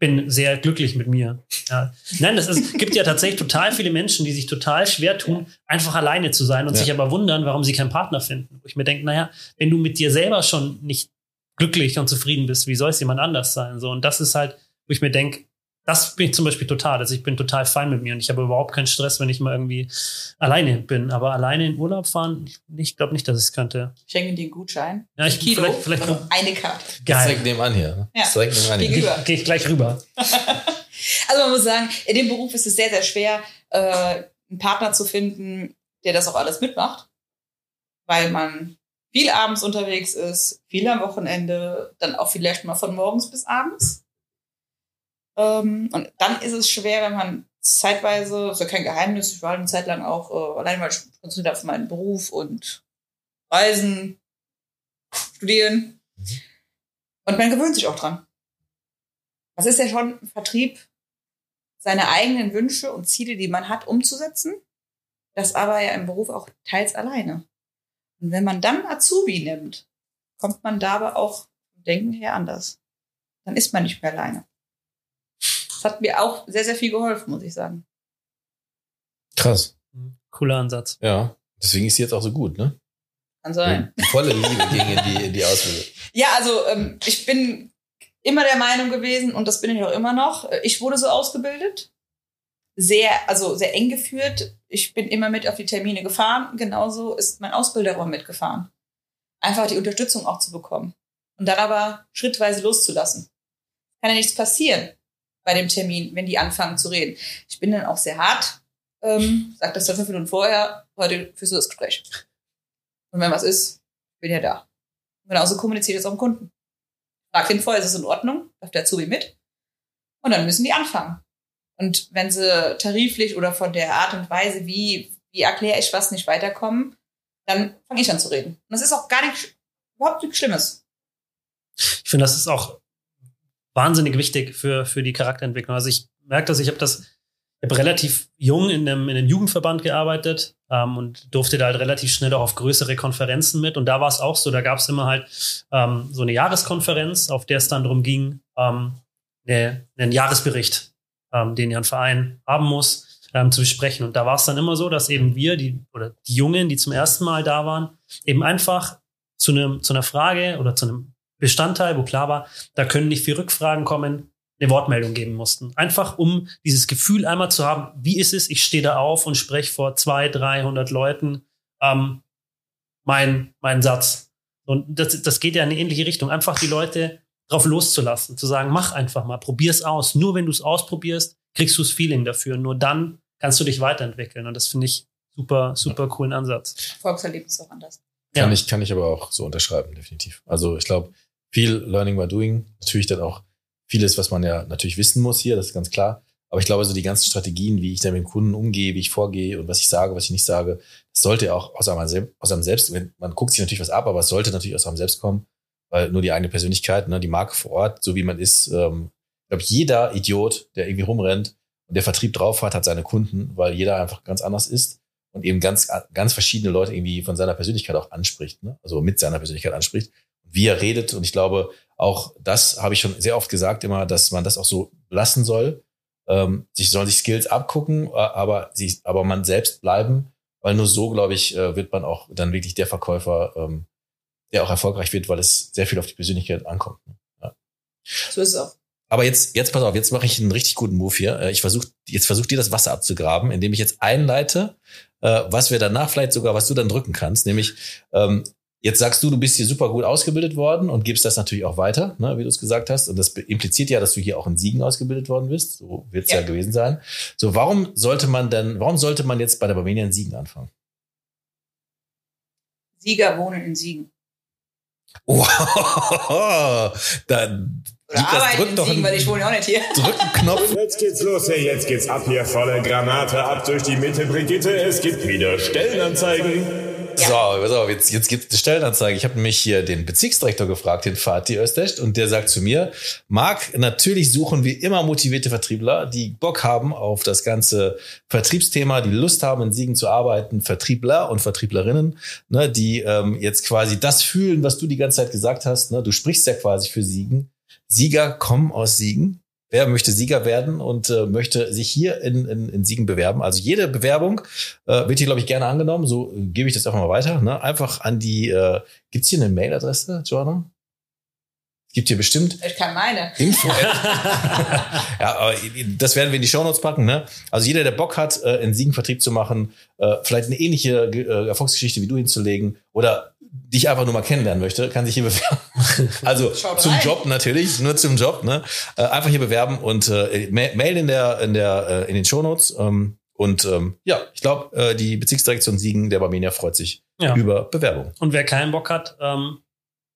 bin sehr glücklich mit mir. Ja. Nein, das ist, gibt ja tatsächlich total viele Menschen, die sich total schwer tun, einfach alleine zu sein und Ja. sich aber wundern, warum sie keinen Partner finden. Wo ich mir denke, naja, wenn du mit dir selber schon nicht glücklich und zufrieden bist, wie soll es jemand anders sein? So, und das ist halt, wo ich mir denke, das bin ich zum Beispiel total. Also ich bin total fein mit mir und ich habe überhaupt keinen Stress, wenn ich mal irgendwie alleine bin. Aber alleine in Urlaub fahren, ich, glaube nicht, dass ich es könnte. Ich schenke dir einen Gutschein. Ja, ich- Kilo, vielleicht- vielleicht- also eine Karte. Geil. direkt nebenan hier. Ja. Direkt nebenan hier. Gegenüber. Gehe ich gleich rüber. Also man muss sagen, in dem Beruf ist es sehr, sehr schwer, äh, einen Partner zu finden, der das auch alles mitmacht. Weil man viel abends unterwegs ist, viel am Wochenende, dann auch vielleicht mal von morgens bis abends. Ähm, und dann ist es schwer, wenn man zeitweise, ist ja kein Geheimnis, ich war eine Zeit lang auch äh, allein, weil ich konzentriert auf meinen Beruf und Reisen, Studieren. Und man gewöhnt sich auch dran. Das ist ja schon ein Vertrieb, seine eigenen Wünsche und Ziele, die man hat, umzusetzen. Das aber ja im Beruf auch teils alleine. Und wenn man dann Azubi nimmt, kommt man dabei auch vom Denken her anders. Dann ist man nicht mehr alleine. Das hat mir auch sehr, sehr viel geholfen, muss ich sagen. Krass. Cooler Ansatz. Ja. Deswegen ist sie jetzt auch so gut, ne? Kann sein. Volle Liebe ging in die, in die Ausbildung. Ja, also ähm, ich bin immer der Meinung gewesen und das bin ich auch immer noch. äh, Ich wurde so ausgebildet, sehr, also sehr eng geführt. Ich bin immer mit auf die Termine gefahren. Genauso ist mein Ausbilder auch mitgefahren. Einfach die Unterstützung auch zu bekommen und dann aber schrittweise loszulassen. Kann ja nichts passieren bei dem Termin, wenn die anfangen zu reden. Ich bin dann auch sehr hart. Ähm, sag das dann fünf Minuten vorher. Heute führst du das Gespräch. Und wenn was ist, bin ja da. Und genauso kommuniziert es auch dem Kunden. Frag den vorher, ist es in Ordnung? Darf der Azubi mit? Und dann müssen die anfangen. Und wenn sie tariflich oder von der Art und Weise, wie, wie erkläre ich was, nicht weiterkommen, dann fange ich an zu reden. Und das ist auch gar nicht, überhaupt nichts Schlimmes. Ich finde, das ist auch wahnsinnig wichtig für, für die Charakterentwicklung. Also ich merke das, ich habe das, ich habe relativ jung in einem, in einem Jugendverband gearbeitet ähm, und durfte da halt relativ schnell auch auf größere Konferenzen mit. Und da war es auch so, da gab es immer halt ähm, so eine Jahreskonferenz, auf der es dann darum ging, ähm, eine, einen Jahresbericht, ähm, den ja ein Verein haben muss, ähm, zu besprechen. Und da war es dann immer so, dass eben wir, die oder die Jungen, die zum ersten Mal da waren, eben einfach zu einem zu einer Frage oder zu einem Bestandteil, wo klar war, da können nicht viel Rückfragen kommen, eine Wortmeldung geben mussten. Einfach um dieses Gefühl einmal zu haben, wie ist es, ich stehe da auf und spreche vor zwei, 300 Leuten ähm, mein, mein Satz. Und das, das geht ja in eine ähnliche Richtung. Einfach die Leute drauf loszulassen, zu sagen, mach einfach mal, probier's aus. Nur wenn du es ausprobierst, kriegst du das Feeling dafür. Nur dann kannst du dich weiterentwickeln. Und das finde ich super, super coolen Ansatz. Volkserlebnis auch anders. Kann, Ja. ich, kann ich aber auch so unterschreiben, definitiv. Also ich glaube, viel Learning by Doing, natürlich dann auch vieles, was man ja natürlich wissen muss hier, das ist ganz klar. Aber ich glaube, so die ganzen Strategien, wie ich dann mit dem Kunden umgehe, wie ich vorgehe und was ich sage, was ich nicht sage, das sollte ja auch aus einem, aus einem selbst, man guckt sich natürlich was ab, aber es sollte natürlich aus einem selbst kommen, weil nur die eigene Persönlichkeit, ne, die Marke vor Ort, so wie man ist, ähm, ich glaube, jeder Idiot, der irgendwie rumrennt und der Vertrieb drauf hat, hat seine Kunden, weil jeder einfach ganz anders ist und eben ganz, ganz verschiedene Leute irgendwie von seiner Persönlichkeit auch anspricht, ne? also mit seiner Persönlichkeit anspricht, wie er redet. Und ich glaube, auch das habe ich schon sehr oft gesagt, immer, dass man das auch so lassen soll. Ähm, sich sollen sich Skills abgucken, äh, aber, sich, aber man selbst bleiben, weil nur so, glaube ich, äh, wird man auch dann wirklich der Verkäufer, ähm, der auch erfolgreich wird, weil es sehr viel auf die Persönlichkeit ankommt. Ja. So ist es auch. Aber jetzt, jetzt pass auf, jetzt mache ich einen richtig guten Move hier. Äh, Ich versuche, jetzt versuch dir das Wasser abzugraben, indem ich jetzt einleite, was wir danach vielleicht sogar, was du dann drücken kannst. Nämlich, ähm, jetzt sagst du, du bist hier super gut ausgebildet worden und gibst das natürlich auch weiter, ne, wie du es gesagt hast. Und das impliziert ja, dass du hier auch in Siegen ausgebildet worden bist. So wird es ja. Ja. gewesen sein. So, warum sollte man denn, warum sollte man jetzt bei der Barmenia in Siegen anfangen? Sieger wohnen in Siegen. Oh, da, Oder arbeiten in Siegen, weil ich wohne auch nicht hier. drück einen Knopf. Jetzt geht's los, hey, jetzt geht's ab hier, volle Granate, ab durch die Mitte, Brigitte, es gibt wieder Stellenanzeigen. So, auf, jetzt, jetzt gibt es eine Stellenanzeige. Ich habe nämlich hier den Bezirksdirektor gefragt, den Fatih Östecht, und der sagt zu mir, Marc, natürlich suchen wir immer motivierte Vertriebler, die Bock haben auf das ganze Vertriebsthema, die Lust haben, in Siegen zu arbeiten, Vertriebler und Vertrieblerinnen, ne, die ähm, jetzt quasi das fühlen, was du die ganze Zeit gesagt hast. Ne? Du sprichst ja quasi für Siegen. Sieger kommen aus Siegen. Wer möchte Sieger werden und äh, möchte sich hier in, in, in Siegen bewerben? Also jede Bewerbung äh, wird hier, glaube ich, gerne angenommen. So äh, gebe ich das einfach mal weiter. Ne? Einfach an die, äh, gibt's hier eine Mailadresse, Joanna? Gibt hier bestimmt Ich kann meine. Info. ja, aber das werden wir in die Shownotes packen. Ne? Also jeder, der Bock hat, äh, in Siegen Vertrieb zu machen, äh, vielleicht eine ähnliche äh, Erfolgsgeschichte wie du hinzulegen oder dich einfach nur mal kennenlernen möchte, kann sich hier bewerben. Also Schaut zum rein. Job natürlich, nur zum Job. Ne? Äh, einfach hier bewerben und äh, Ma- Mail in der in der äh, in den Shownotes. Ähm, und ähm, ja, ich glaube, äh, die Bezirksdirektion Siegen der Barmenia freut sich Ja. über Bewerbung. Und wer keinen Bock hat, ähm,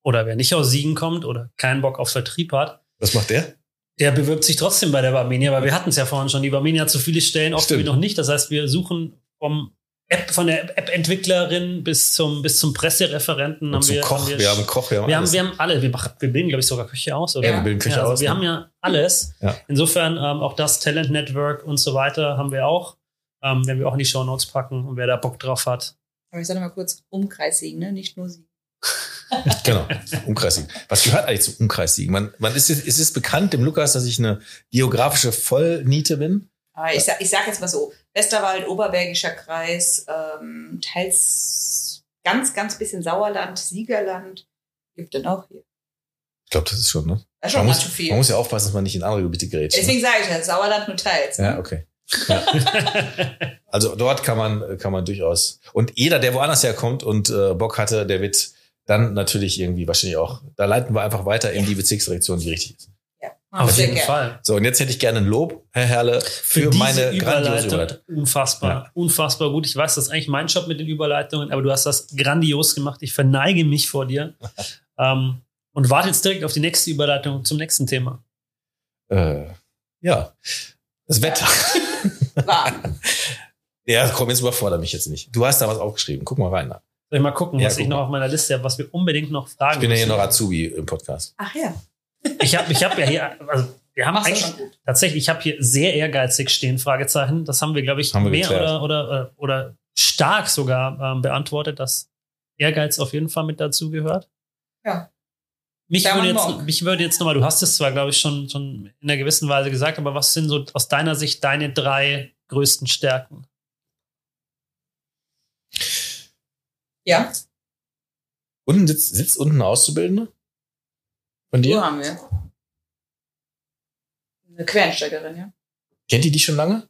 oder wer nicht aus Siegen kommt oder keinen Bock auf Vertrieb hat, Was macht der? der bewirbt sich trotzdem bei der Barmenia, weil wir hatten es ja vorhin schon. Die Barmenia hat so viele Stellen, oft wie noch nicht. Das heißt, wir suchen vom App, von der App-Entwicklerin bis zum, bis zum Pressereferenten Und haben zum wir, Koch, haben wir, wir, haben Koch, wir haben wir haben, alles. wir haben alle, wir, machen, wir bilden, glaube ich, sogar Küche aus, oder? Ja, wir bilden Küche also aus, Wir ne? haben ja alles. Ja. Insofern ähm, auch das Talent Network und so weiter haben wir auch. Ähm, werden wir auch in die Show Notes packen und wer da Bock drauf hat. Aber ich sage mal kurz Umkreis Siegen, ne? nicht nur Siegen. Genau, Umkreis Siegen. Was gehört eigentlich zum Umkreis Siegen? Man, man ist, es ist bekannt dem Lukas, dass ich eine geografische Vollniete bin. Aber ich sag, ich sag jetzt mal so, Westerwald, Oberbergischer Kreis, ähm, teils ganz, ganz bisschen Sauerland, Siegerland, gibt denn auch hier. Ich glaube, das ist schon, ne? Das ist schon Man muss, schön viel. man muss ja aufpassen, dass man nicht in andere Gebiete gerät. Deswegen sage ich ja, Sauerland nur teils. Ja, ne? okay. Ja. Also dort kann man, kann man durchaus. Und jeder, der woanders herkommt und äh, Bock hatte, der wird dann natürlich irgendwie wahrscheinlich auch. Da leiten wir einfach weiter in die Bezirksdirektion, die richtig ist. Auf sehr jeden gerne. Fall. So, und jetzt hätte ich gerne ein Lob, Herr Herle, für, diese meine grandiose Überleitung. Unfassbar, Ja. unfassbar gut. Ich weiß, das ist eigentlich mein Job mit den Überleitungen, aber du hast das grandios gemacht. Ich verneige mich vor dir. ähm, und warte jetzt direkt auf die nächste Überleitung zum nächsten Thema. Äh, ja, das Wetter. Ja, komm, jetzt überfordere mich jetzt nicht. Du hast da was aufgeschrieben. Guck mal rein. Da. Soll ich mal gucken, Ja, was guck ich noch mal. auf meiner Liste habe, was wir unbedingt noch fragen Ich bin ja hier müssen. noch Azubi im Podcast. Ach ja, Ich habe ich hab ja hier, also wir haben eigentlich tatsächlich, ich habe hier sehr ehrgeizig stehen, Fragezeichen. Das haben wir, glaube ich, Haben mehr oder, oder, oder stark sogar ähm, beantwortet, dass Ehrgeiz auf jeden Fall mit dazu gehört. Ja. Mich würde jetzt, mich würde jetzt nochmal, du hast es zwar, glaube ich, schon, schon in einer gewissen Weise gesagt, aber was sind so aus deiner Sicht deine drei größten Stärken? Ja, Unten sitzt, sitzt unten Auszubildende? Von so dir? haben wir. Eine Quereinsteigerin, ja. Kennt die dich schon lange?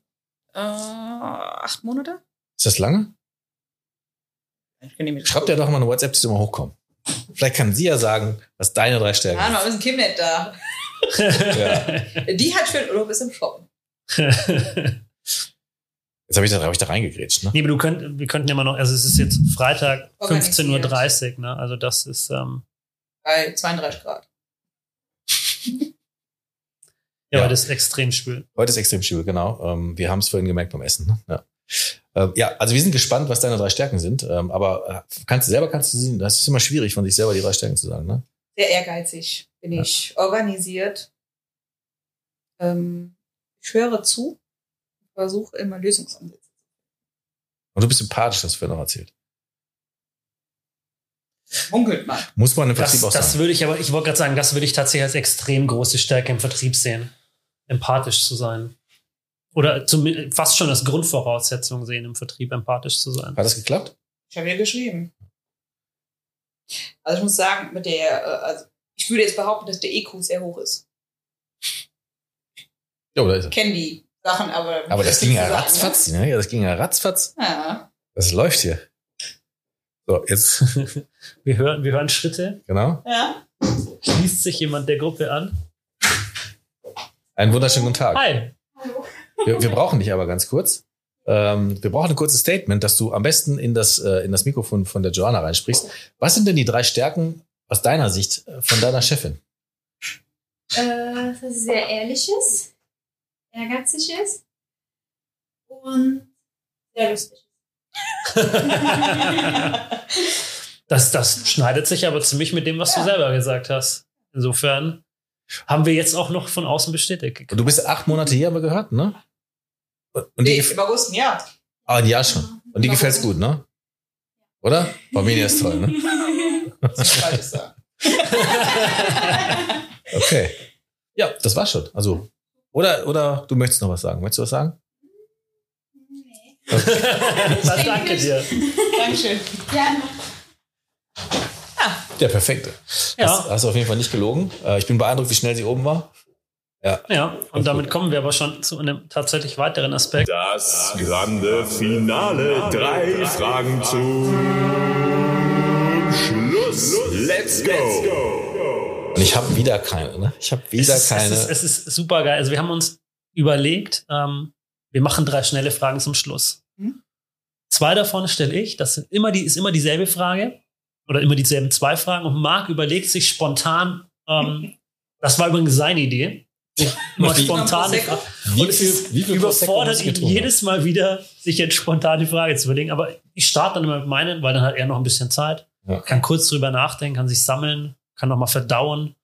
Äh, acht Monate? Ist das lange? Ich kenne die mit. Schreibt ja doch mal eine WhatsApp, dass sie mal hochkommen. Vielleicht kann sie ja sagen, was deine drei Stärken Ja, sind. noch ist ein Kind nicht da. Ja. Die hat schön Urlaub ist im Shoppen. Jetzt habe ich, da- hab ich da reingegrätscht. Ne? Nee, aber du könnt, wir könnten ja mal noch, also es ist jetzt Freitag Organisiert. 15.30 Uhr, ne? Also das ist, ähm, Bei 32 Grad. ja, Ja. das ist extrem schwül. Heute ist extrem schwül, genau. Ähm, wir haben es vorhin gemerkt beim Essen. Ne? Ja. Ähm, ja, also wir sind gespannt, was deine drei Stärken sind. Ähm, aber äh, kannst du selber kannst du sie, das ist immer schwierig, von sich selber die drei Stärken zu sagen. Ne? Sehr ehrgeizig bin Ja. ich. Organisiert. Ähm, ich höre zu. Versuche immer Lösungsansätze. Und du bist sympathisch, hast du vorhin noch erzählt. Munkelt mal. Muss man im Das, Vertrieb auch das sagen. würde ich aber, ich wollte gerade sagen, das würde ich tatsächlich als extrem große Stärke im Vertrieb sehen. Empathisch zu sein. Oder zum, fast schon als Grundvoraussetzung sehen, im Vertrieb empathisch zu sein. Hat das geklappt? Ich habe ja geschrieben. Also ich muss sagen, mit der, äh, also ich würde jetzt behaupten, dass der EQ sehr hoch ist. Ja, oder ist er? Ich kenne die Sachen, aber. Aber das ging ja sagen, ratzfatz. Ne? Ja, das ging ja ratzfatz. Ne? Ja. Das läuft hier. So, jetzt, Wir hören, wir hören Schritte. genau. Ja. Schließt sich jemand der Gruppe an? Einen wunderschönen guten Tag. Hi. Wir, wir brauchen dich aber ganz kurz. Ähm, wir brauchen ein kurzes Statement, dass du am besten in das, äh, in das Mikrofon von der Joanna reinsprichst. Was sind denn die drei Stärken aus deiner Sicht äh, von deiner Chefin? Äh, dass sie sehr ehrlich ist, ehrgeizig ist und sehr lustig ist. Das, das schneidet sich aber ziemlich mit dem, was du selber gesagt hast. Insofern haben wir jetzt auch noch von außen bestätigt. Und du bist acht Monate hier, haben wir gehört, ne? Und die, Nee, im August ein Jahr. ah, ein Jahr schon. Und die gefällt's gut, ne? Oder? Barmenia ist toll, ne? Das ist falsch sagen. Okay. Ja, das war schon. Also, oder, oder du möchtest noch was sagen? Möchtest du was sagen? Nee. Was, danke dir. Dankeschön. Ja, Der perfekte. Ja. Hast, hast du auf jeden Fall nicht gelogen. Äh, Ich bin beeindruckt, wie schnell sie oben war. Ja, und damit kommen wir aber schon zu einem tatsächlich weiteren Aspekt. Das grande Finale. Drei Fragen zum Schluss. Let's go. Und ich habe wieder keine, ne? Ich habe wieder es ist, keine. Es ist, es ist super geil. Also wir haben uns überlegt, ähm, wir machen drei schnelle Fragen zum Schluss. Mhm. Zwei davon stelle ich. Das sind immer die, ist immer dieselbe Frage oder immer dieselben zwei Fragen. Und Marc überlegt sich spontan. Ähm, das war übrigens seine Idee. Immer spontan. Und es überfordert ihn jedes Mal wieder, sich jetzt spontan die Frage zu überlegen. Aber ich starte dann immer mit meinen, weil dann hat er noch ein bisschen Zeit. Ja. Kann kurz drüber nachdenken, kann sich sammeln, kann noch mal verdauen,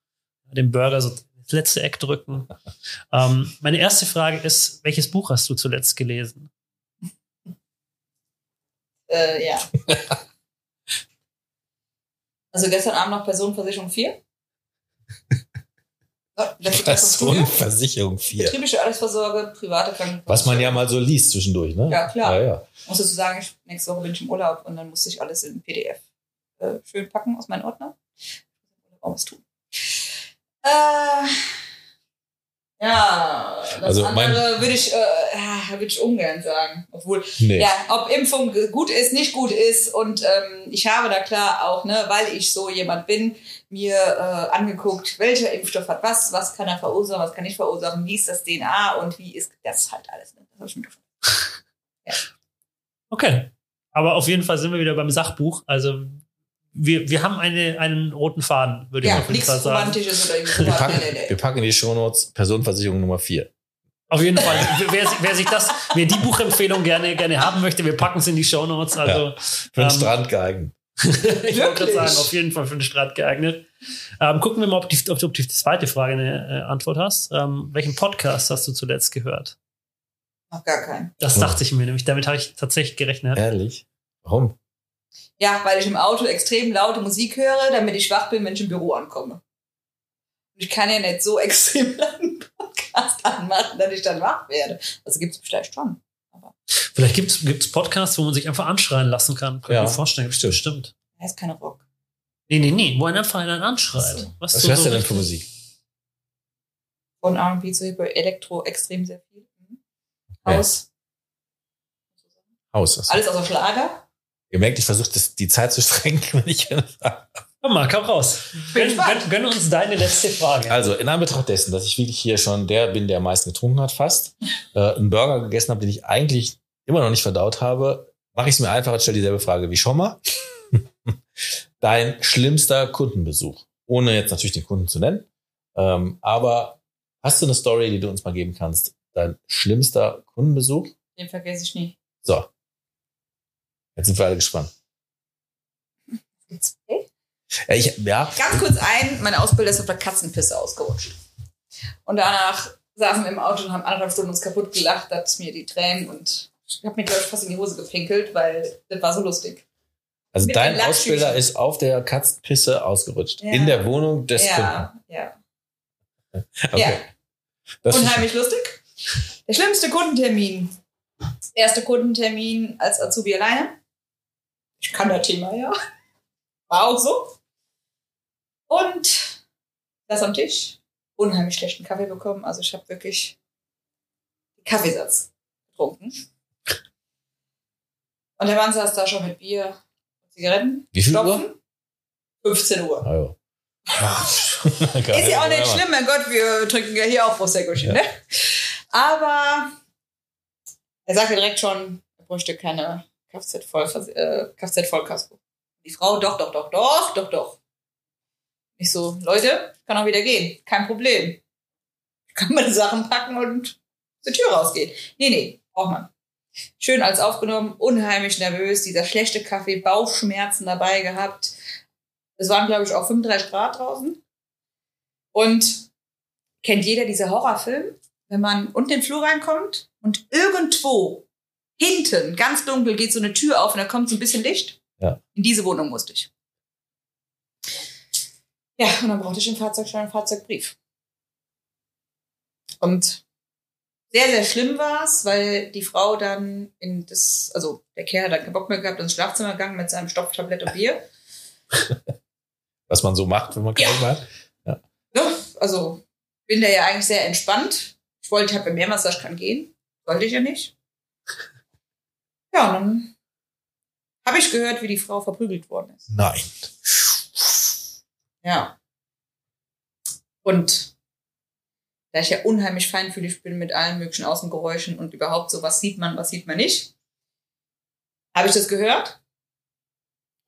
den Burger so ins letzte Eck drücken. ähm, meine erste Frage ist, welches Buch hast du zuletzt gelesen? Äh, ja. Also gestern Abend noch Personenversicherung 4. Ja, letzte Klasse Studium. Personenversicherung 4. Betriebliche Altersvorsorge, private Krankenversicherung. Was man ja mal so liest zwischendurch, ne? Ja, klar. Ja, ja. muss dazu sagen, ich, nächste Woche bin ich im Urlaub und dann muss ich alles in PDF äh, schön packen aus meinen Ordner. Auch was tun. Äh, ja, das Also andere würde ich, äh, ja, würde ich ungern sagen. Obwohl, Nee. ja, ob Impfung gut ist, nicht gut ist. Und ähm, ich habe da klar auch, ne, weil ich so jemand bin, mir äh, angeguckt, welcher Impfstoff hat was, was kann er verursachen, was kann nicht verursachen, wie ist das DNA und wie ist das halt alles. Ne? Das ich schon Okay. Aber auf jeden Fall sind wir wieder beim Sachbuch. Also wir, wir haben eine, einen roten Faden, würde ich Ja, auf jeden Fall sagen. Romantisches oder Wir packen, Nee, nee, nee. wir packen in die Shownotes Personenversicherung Nummer 4. Auf jeden Fall. wer, wer sich das, wer die Buchempfehlung gerne, gerne haben möchte, wir packen es in die Shownotes. Also Für den Ähm, Strand geeignet. ich wollte gerade sagen, auf jeden Fall für den Strand geeignet. Ähm, gucken wir mal, ob, die, ob du auf die zweite Frage eine äh, Antwort hast. Ähm, welchen Podcast hast du zuletzt gehört? Noch gar keinen. Das Ja. dachte ich mir nämlich. Damit habe ich tatsächlich gerechnet. Ehrlich? Warum? Ja, weil ich im Auto extrem laute Musik höre, damit ich wach bin, wenn ich im Büro ankomme. Und ich kann ja nicht so extrem langen Podcast anmachen, dass ich dann wach werde. Also gibt es vielleicht schon. Vielleicht gibt es Podcasts, wo man sich einfach anschreien lassen kann. Kann Ja, ich mir vorstellen. Stimmt. Stimmt. Er ist keine Rock. Nee, nee, nee. Wo einen einfach einen anschreit. So. Was, Was so- hörst du so denn für Musik? Von R&B zu Hip Elektro extrem sehr viel. Mhm. Ja. Haus. Haus. Also. Alles außer Schlager. Ihr merkt, ich versuche die Zeit zu strecken, wenn ich Komm mal, komm raus. Gönn, gönn, gönn uns deine letzte Frage. Also, in Anbetracht dessen, dass ich wirklich hier schon der bin, der am meisten getrunken hat, fast, äh, einen Burger gegessen habe, den ich eigentlich immer noch nicht verdaut habe, mache ich es mir einfach und stelle dieselbe Frage wie schon mal. Dein schlimmster Kundenbesuch. Ohne jetzt natürlich den Kunden zu nennen. Ähm, aber hast du eine Story, die du uns mal geben kannst? Dein schlimmster Kundenbesuch? Den vergesse ich nie. So. Jetzt sind wir alle gespannt. Hey? Ja, ich, ja, Ganz kurz ein, mein Ausbilder ist auf der Katzenpisse ausgerutscht. Und danach saßen wir im Auto und haben anderthalb Stunden uns kaputt gelacht, dass mir die Tränen und ich habe mir, glaube ich, fast in die Hose gepinkelt, weil das war so lustig. also Mit dein. Ausbilder ist auf der Katzenpisse ausgerutscht. Ja. In der Wohnung des ja, ja. Kunden. Okay. Ja. Das Unheimlich lustig. Der schlimmste Kundentermin. Erster Kundentermin als Azubi alleine. Ich kann das Thema, ja. War auch so. Und das am Tisch. Unheimlich schlechten Kaffee bekommen. Also ich habe wirklich den Kaffeesatz getrunken. Und der Mann saß da schon mit Bier und Zigaretten. Wie viel Stopfen. 15 Uhr. Ah, ja. Ist ja auch nicht schlimm, mein Gott, wir trinken ja hier auch Prosecco, Ja. ne? Aber Er sagte direkt schon, er bräuchte keine Kfz-Vollkasko. Äh, Kfz-Vollkasko. Die Frau, doch, doch, doch, doch, doch, doch. Ich so, Leute, kann auch wieder gehen. Kein Problem. Ich kann meine Sachen packen und zur Tür rausgehen. Nee, nee, braucht man. Schön alles aufgenommen, unheimlich nervös, dieser schlechte Kaffee, Bauchschmerzen dabei gehabt. Es waren, glaube ich, auch 35 Grad draußen. Und kennt jeder diese Horrorfilm, wenn man unten den Flur reinkommt und irgendwo hinten, ganz dunkel, geht so eine Tür auf und da kommt so ein bisschen Licht. Ja. In diese Wohnung musste ich. Ja, und dann brauchte ich einen Fahrzeugschein und Fahrzeugbrief. Und sehr, sehr schlimm war es, weil die Frau dann in das, also der Kerl hat dann keinen Bock mehr gehabt, ins Schlafzimmer gegangen mit seinem Stopftablett und Bier. Was man so macht, wenn man Ja. krank war. Ne? Also bin da ja eigentlich sehr entspannt. Ich wollte, ich habe mehrmals gesagt, ich kann gehen. Wollte ich ja nicht. Ja, und dann habe ich gehört, wie die Frau verprügelt worden ist. Nein. Ja. Und da ich ja unheimlich feinfühlig bin mit allen möglichen Außengeräuschen und überhaupt so, was sieht man, was sieht man nicht, habe ich das gehört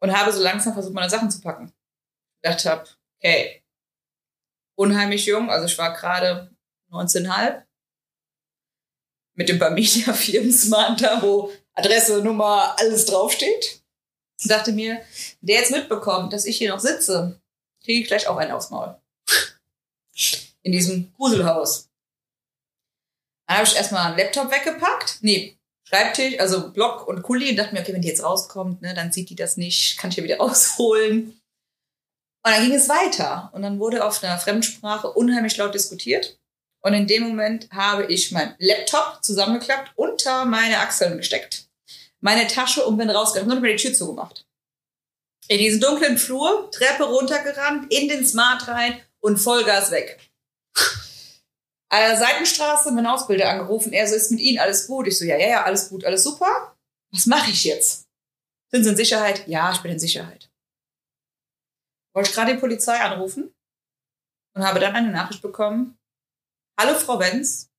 und habe so langsam versucht, meine Sachen zu packen. Ich dachte hab, okay, unheimlich jung, also ich war gerade 19,5 mit dem Bamilia Firmensmart da, wo Adresse, Nummer, alles draufsteht. Und dachte mir, der jetzt mitbekommt, dass ich hier noch sitze, kriege ich gleich auch einen aufs Maul. In diesem Gruselhaus. Dann habe ich erstmal einen Laptop weggepackt. Nee, Schreibtisch, also Block und Kuli und dachte mir, okay, wenn die jetzt rauskommt, ne, dann sieht die das nicht, kann ich ja wieder rausholen. Und dann ging es weiter. Und dann wurde auf einer Fremdsprache unheimlich laut diskutiert. Und in dem Moment habe ich meinen Laptop zusammengeklappt, unter meine Achseln gesteckt, meine Tasche und bin rausgegangen. Nur noch mal die Tür zugemacht. In diesen dunklen Flur, Treppe runtergerannt, in den Smart rein und Vollgas weg. An der Seitenstraße mein Ausbilder angerufen. Er so, ist mit Ihnen alles gut? Ich so, ja, ja, ja, alles gut, alles super. Was mache ich jetzt? Sind Sie in Sicherheit? Ja, ich bin in Sicherheit. Wollte ich gerade die Polizei anrufen und habe dann eine Nachricht bekommen. Hallo, Frau Benz.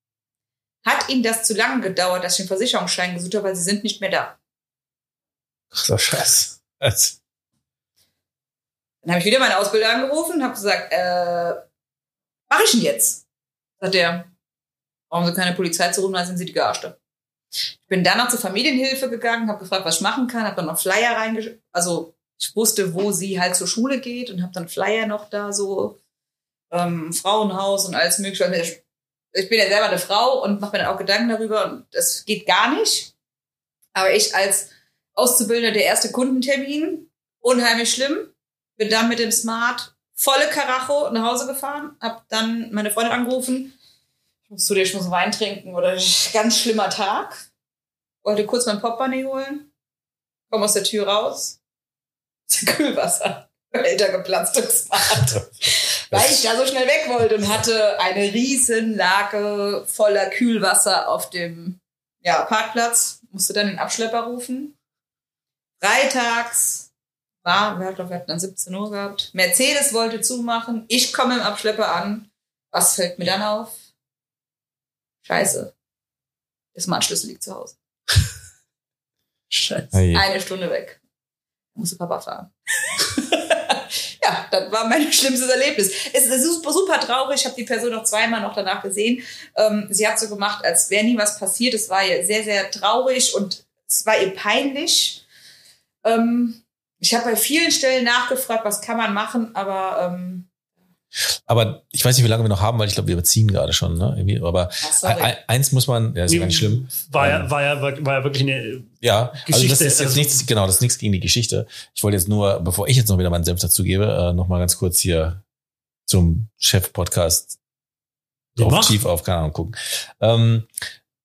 Hat Ihnen das zu lange gedauert, dass ich den Versicherungsschein gesucht habe, weil Sie sind nicht mehr da? Ach so, scheiße. Also, Dann habe ich wieder meine Ausbilder angerufen und habe gesagt, äh, mach ich denn jetzt? Sagt er, brauchen Sie keine Polizei zu rufen, dann sind Sie die Gearschte. Ich bin dann noch zur Familienhilfe gegangen, habe gefragt, was ich machen kann, habe dann noch Flyer reingesch... Also ich wusste, wo sie halt zur Schule geht und habe dann Flyer noch da so, ähm, Frauenhaus und alles mögliche. Also Ich, ich bin ja selber eine Frau und mache mir dann auch Gedanken darüber und das geht gar nicht. Aber ich als Auszubildende der erste Kundentermin, unheimlich schlimm, bin dann mit dem Smart volle Karacho nach Hause gefahren, hab dann meine Freundin angerufen, ich muss zu dir, ich muss Wein trinken oder ganz schlimmer Tag. Wollte kurz mein Portemonnaie holen, komm aus der Tür raus, Kühlwasser, älter geplatzt im Smart. Weil ich da so schnell weg wollte und hatte eine riesen Lage voller Kühlwasser auf dem ja, Parkplatz, musste dann den Abschlepper rufen. Freitags war, wir hatten, dann 17 Uhr gehabt. Mercedes wollte zumachen. Ich komme im Abschlepper an. Was fällt mir dann auf? Scheiße. Der Smartschlüssel liegt zu Hause. Scheiße. Eine Stunde weg. Musste Papa fahren. das war mein schlimmstes Erlebnis. Es ist super, super traurig. Ich habe die Person noch zweimal noch danach gesehen. Ähm, sie hat so gemacht, als wäre nie was passiert. Es war ihr sehr, sehr traurig und es war ihr peinlich. Ähm, ich habe bei vielen Stellen nachgefragt, was kann man machen, aber ähm, Aber ich weiß nicht, wie lange wir noch haben, weil ich glaube, wir überziehen gerade schon. Ne? Irgendwie, aber ein, eins muss man, ja, ist ja gar nicht schlimm. War ja, Ähm, war ja, war ja wirklich eine, Ja, also Geschichte, das ist jetzt also- nichts, genau, das ist nichts gegen die Geschichte. Ich wollte jetzt nur, bevor ich jetzt noch wieder meinen Senf dazu gebe, äh, noch mal ganz kurz hier zum Chef-Podcast auf. Chief auf, keine Ahnung, gucken. Ähm,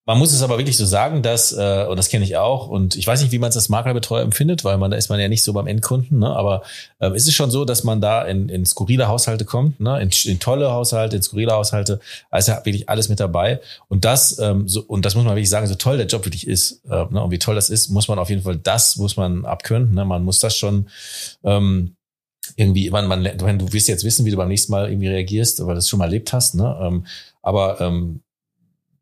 man muss es aber wirklich so sagen, dass, äh, und das kenne ich auch, und ich weiß nicht, wie man es als Maklerbetreuer empfindet, weil man, da ist man ja nicht so beim Endkunden, ne? aber ähm, ist es schon so, dass man da in, in skurrile Haushalte kommt, ne? in, in tolle Haushalte, in skurrile Haushalte, also wirklich alles mit dabei. Und das, ähm, so, und das muss man wirklich sagen, so toll der Job wirklich ist, äh, ne? und wie toll das ist, muss man auf jeden Fall, das muss man abkönnen, ne? man muss das schon, ähm, irgendwie, man, man, du wirst jetzt wissen, wie du beim nächsten Mal irgendwie reagierst, weil du das schon mal erlebt hast, ne? Ähm, aber ähm,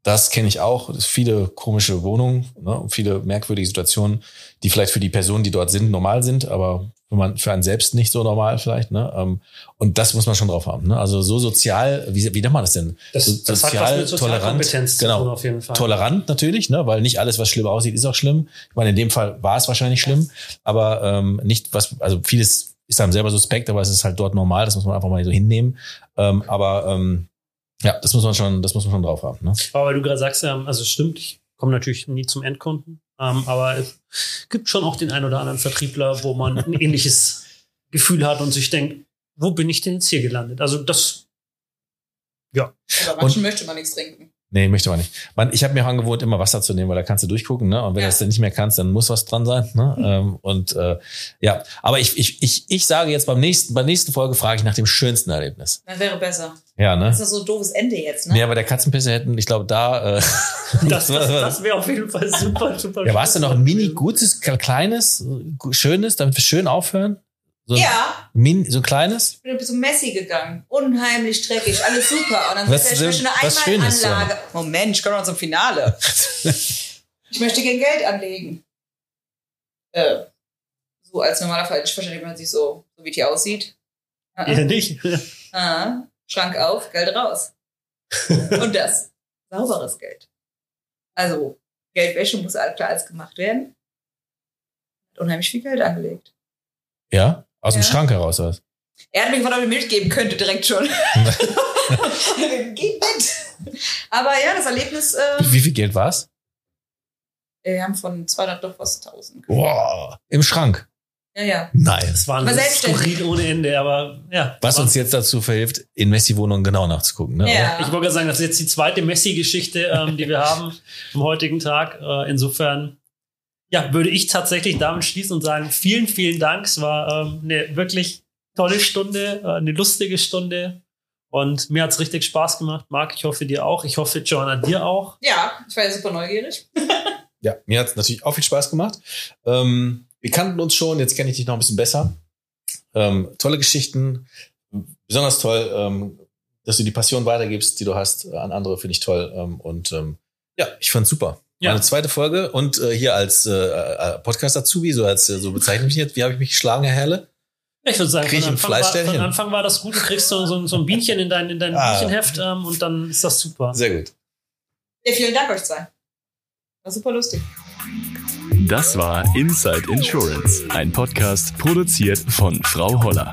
Das kenne ich auch. Viele komische Wohnungen, ne, und viele merkwürdige Situationen, die vielleicht für die Personen, die dort sind, normal sind, aber für, man, für einen selbst nicht so normal vielleicht. Ne? Ähm, Und das muss man schon drauf haben. Ne? Also so sozial, wie, wie nennt man das denn? Das, so, das hat was mit Sozialkompetenz zu genau, auf jeden Fall. tolerant natürlich, ne? weil nicht alles, was schlimm aussieht, ist auch schlimm. Ich meine, in dem Fall war es wahrscheinlich schlimm, aber ähm, nicht was, also vieles ist einem selber suspekt, aber es ist halt dort normal, das muss man einfach mal so hinnehmen. Ähm, aber ähm, ja, das muss man schon, das muss man schon drauf haben. Ne? Aber weil du gerade sagst, ähm, also es stimmt, ich komme natürlich nie zum Endkunden, ähm, aber es gibt schon auch den einen oder anderen Vertriebler, wo man ein ähnliches Gefühl hat und sich denkt, wo bin ich denn jetzt hier gelandet? Also das, ja. Aber manchen möchte man nichts trinken. Nee, möchte man nicht. Man, ich habe mir auch angewohnt, immer Wasser zu nehmen, weil da kannst du durchgucken, ne? Und wenn Ja. du das dann nicht mehr kannst, dann muss was dran sein. Ne? Ähm, und äh, ja, aber ich, ich, ich, ich sage jetzt beim nächsten, bei der nächsten Folge frage ich nach dem schönsten Erlebnis. Das wäre besser. Ja, ne? Das ist so ein doofes Ende jetzt, ne? Nee, aber der Katzenpisse hätten, ich glaube, da. Äh, Das, das, das wäre auf jeden Fall super, super. ja, warst du noch ein mini gutes, kleines, schönes, damit wir schön aufhören? So ein, Ja, Min, so ein kleines? ich bin bis zum Messi gegangen. Unheimlich dreckig, alles super. Und dann Was- er, ich möchte eine Einmalanlage. Moment, ich komme noch zum Finale. ich möchte gerne Geld anlegen. Äh, so als normaler Fall verständlich man sich so, so wie die aussieht. Ah, Ja, nicht. ah, Schrank auf, Geld raus. Und das. Sauberes Geld. Also, Geldwäsche muss klar als gemacht werden. Hat unheimlich viel Geld angelegt. Ja? Aus dem Ja. Schrank heraus was? Er hat mir gefragt, ob ich Milch geben könnte, direkt schon. Geht mit. Aber ja, das Erlebnis, äh, Wie viel Geld war's? wir haben von 200 doch was 1000. Boah. Im Schrank. Ja, ja. Nein. Das war ein. Skurril ohne Ende, aber ja. Was uns jetzt dazu verhilft, in Messi-Wohnungen genau nachzugucken. Ne? Ja. Ich wollte gerade sagen, das ist jetzt die zweite Messi-Geschichte, ähm, die wir haben am heutigen Tag. Äh, insofern, ja, würde ich tatsächlich damit schließen und sagen, vielen, vielen Dank. Es war ähm, eine wirklich tolle Stunde, äh, eine lustige Stunde. Und mir hat's richtig Spaß gemacht. Marc, ich hoffe dir auch. Ich hoffe, Joanna, dir auch. Ja, ich war ja super neugierig. Ja, mir hat's natürlich auch viel Spaß gemacht. Ähm, wir kannten uns schon, jetzt kenne ich dich noch ein bisschen besser. Ähm, tolle Geschichten, besonders toll, ähm, dass du die Passion weitergibst, die du hast äh, an andere, finde ich toll. Ähm, und ähm, ja, ich fand's super. Ja. Meine zweite Folge und äh, hier als äh, äh, Podcast-Azubi, so als äh, so bezeichne ich mich jetzt. Wie habe ich mich geschlagen, Herr Herle? Ich würde sagen, Krieg ich von Anfang, war, von Anfang war das gut. Du kriegst so, so, so ein Bienchen in dein, in dein Ah. Bienchenheft ähm, und dann ist das super. Sehr gut. Ja, vielen Dank euch zwei. War super lustig. Das war Inside Insurance, ein Podcast produziert von Frau Holler.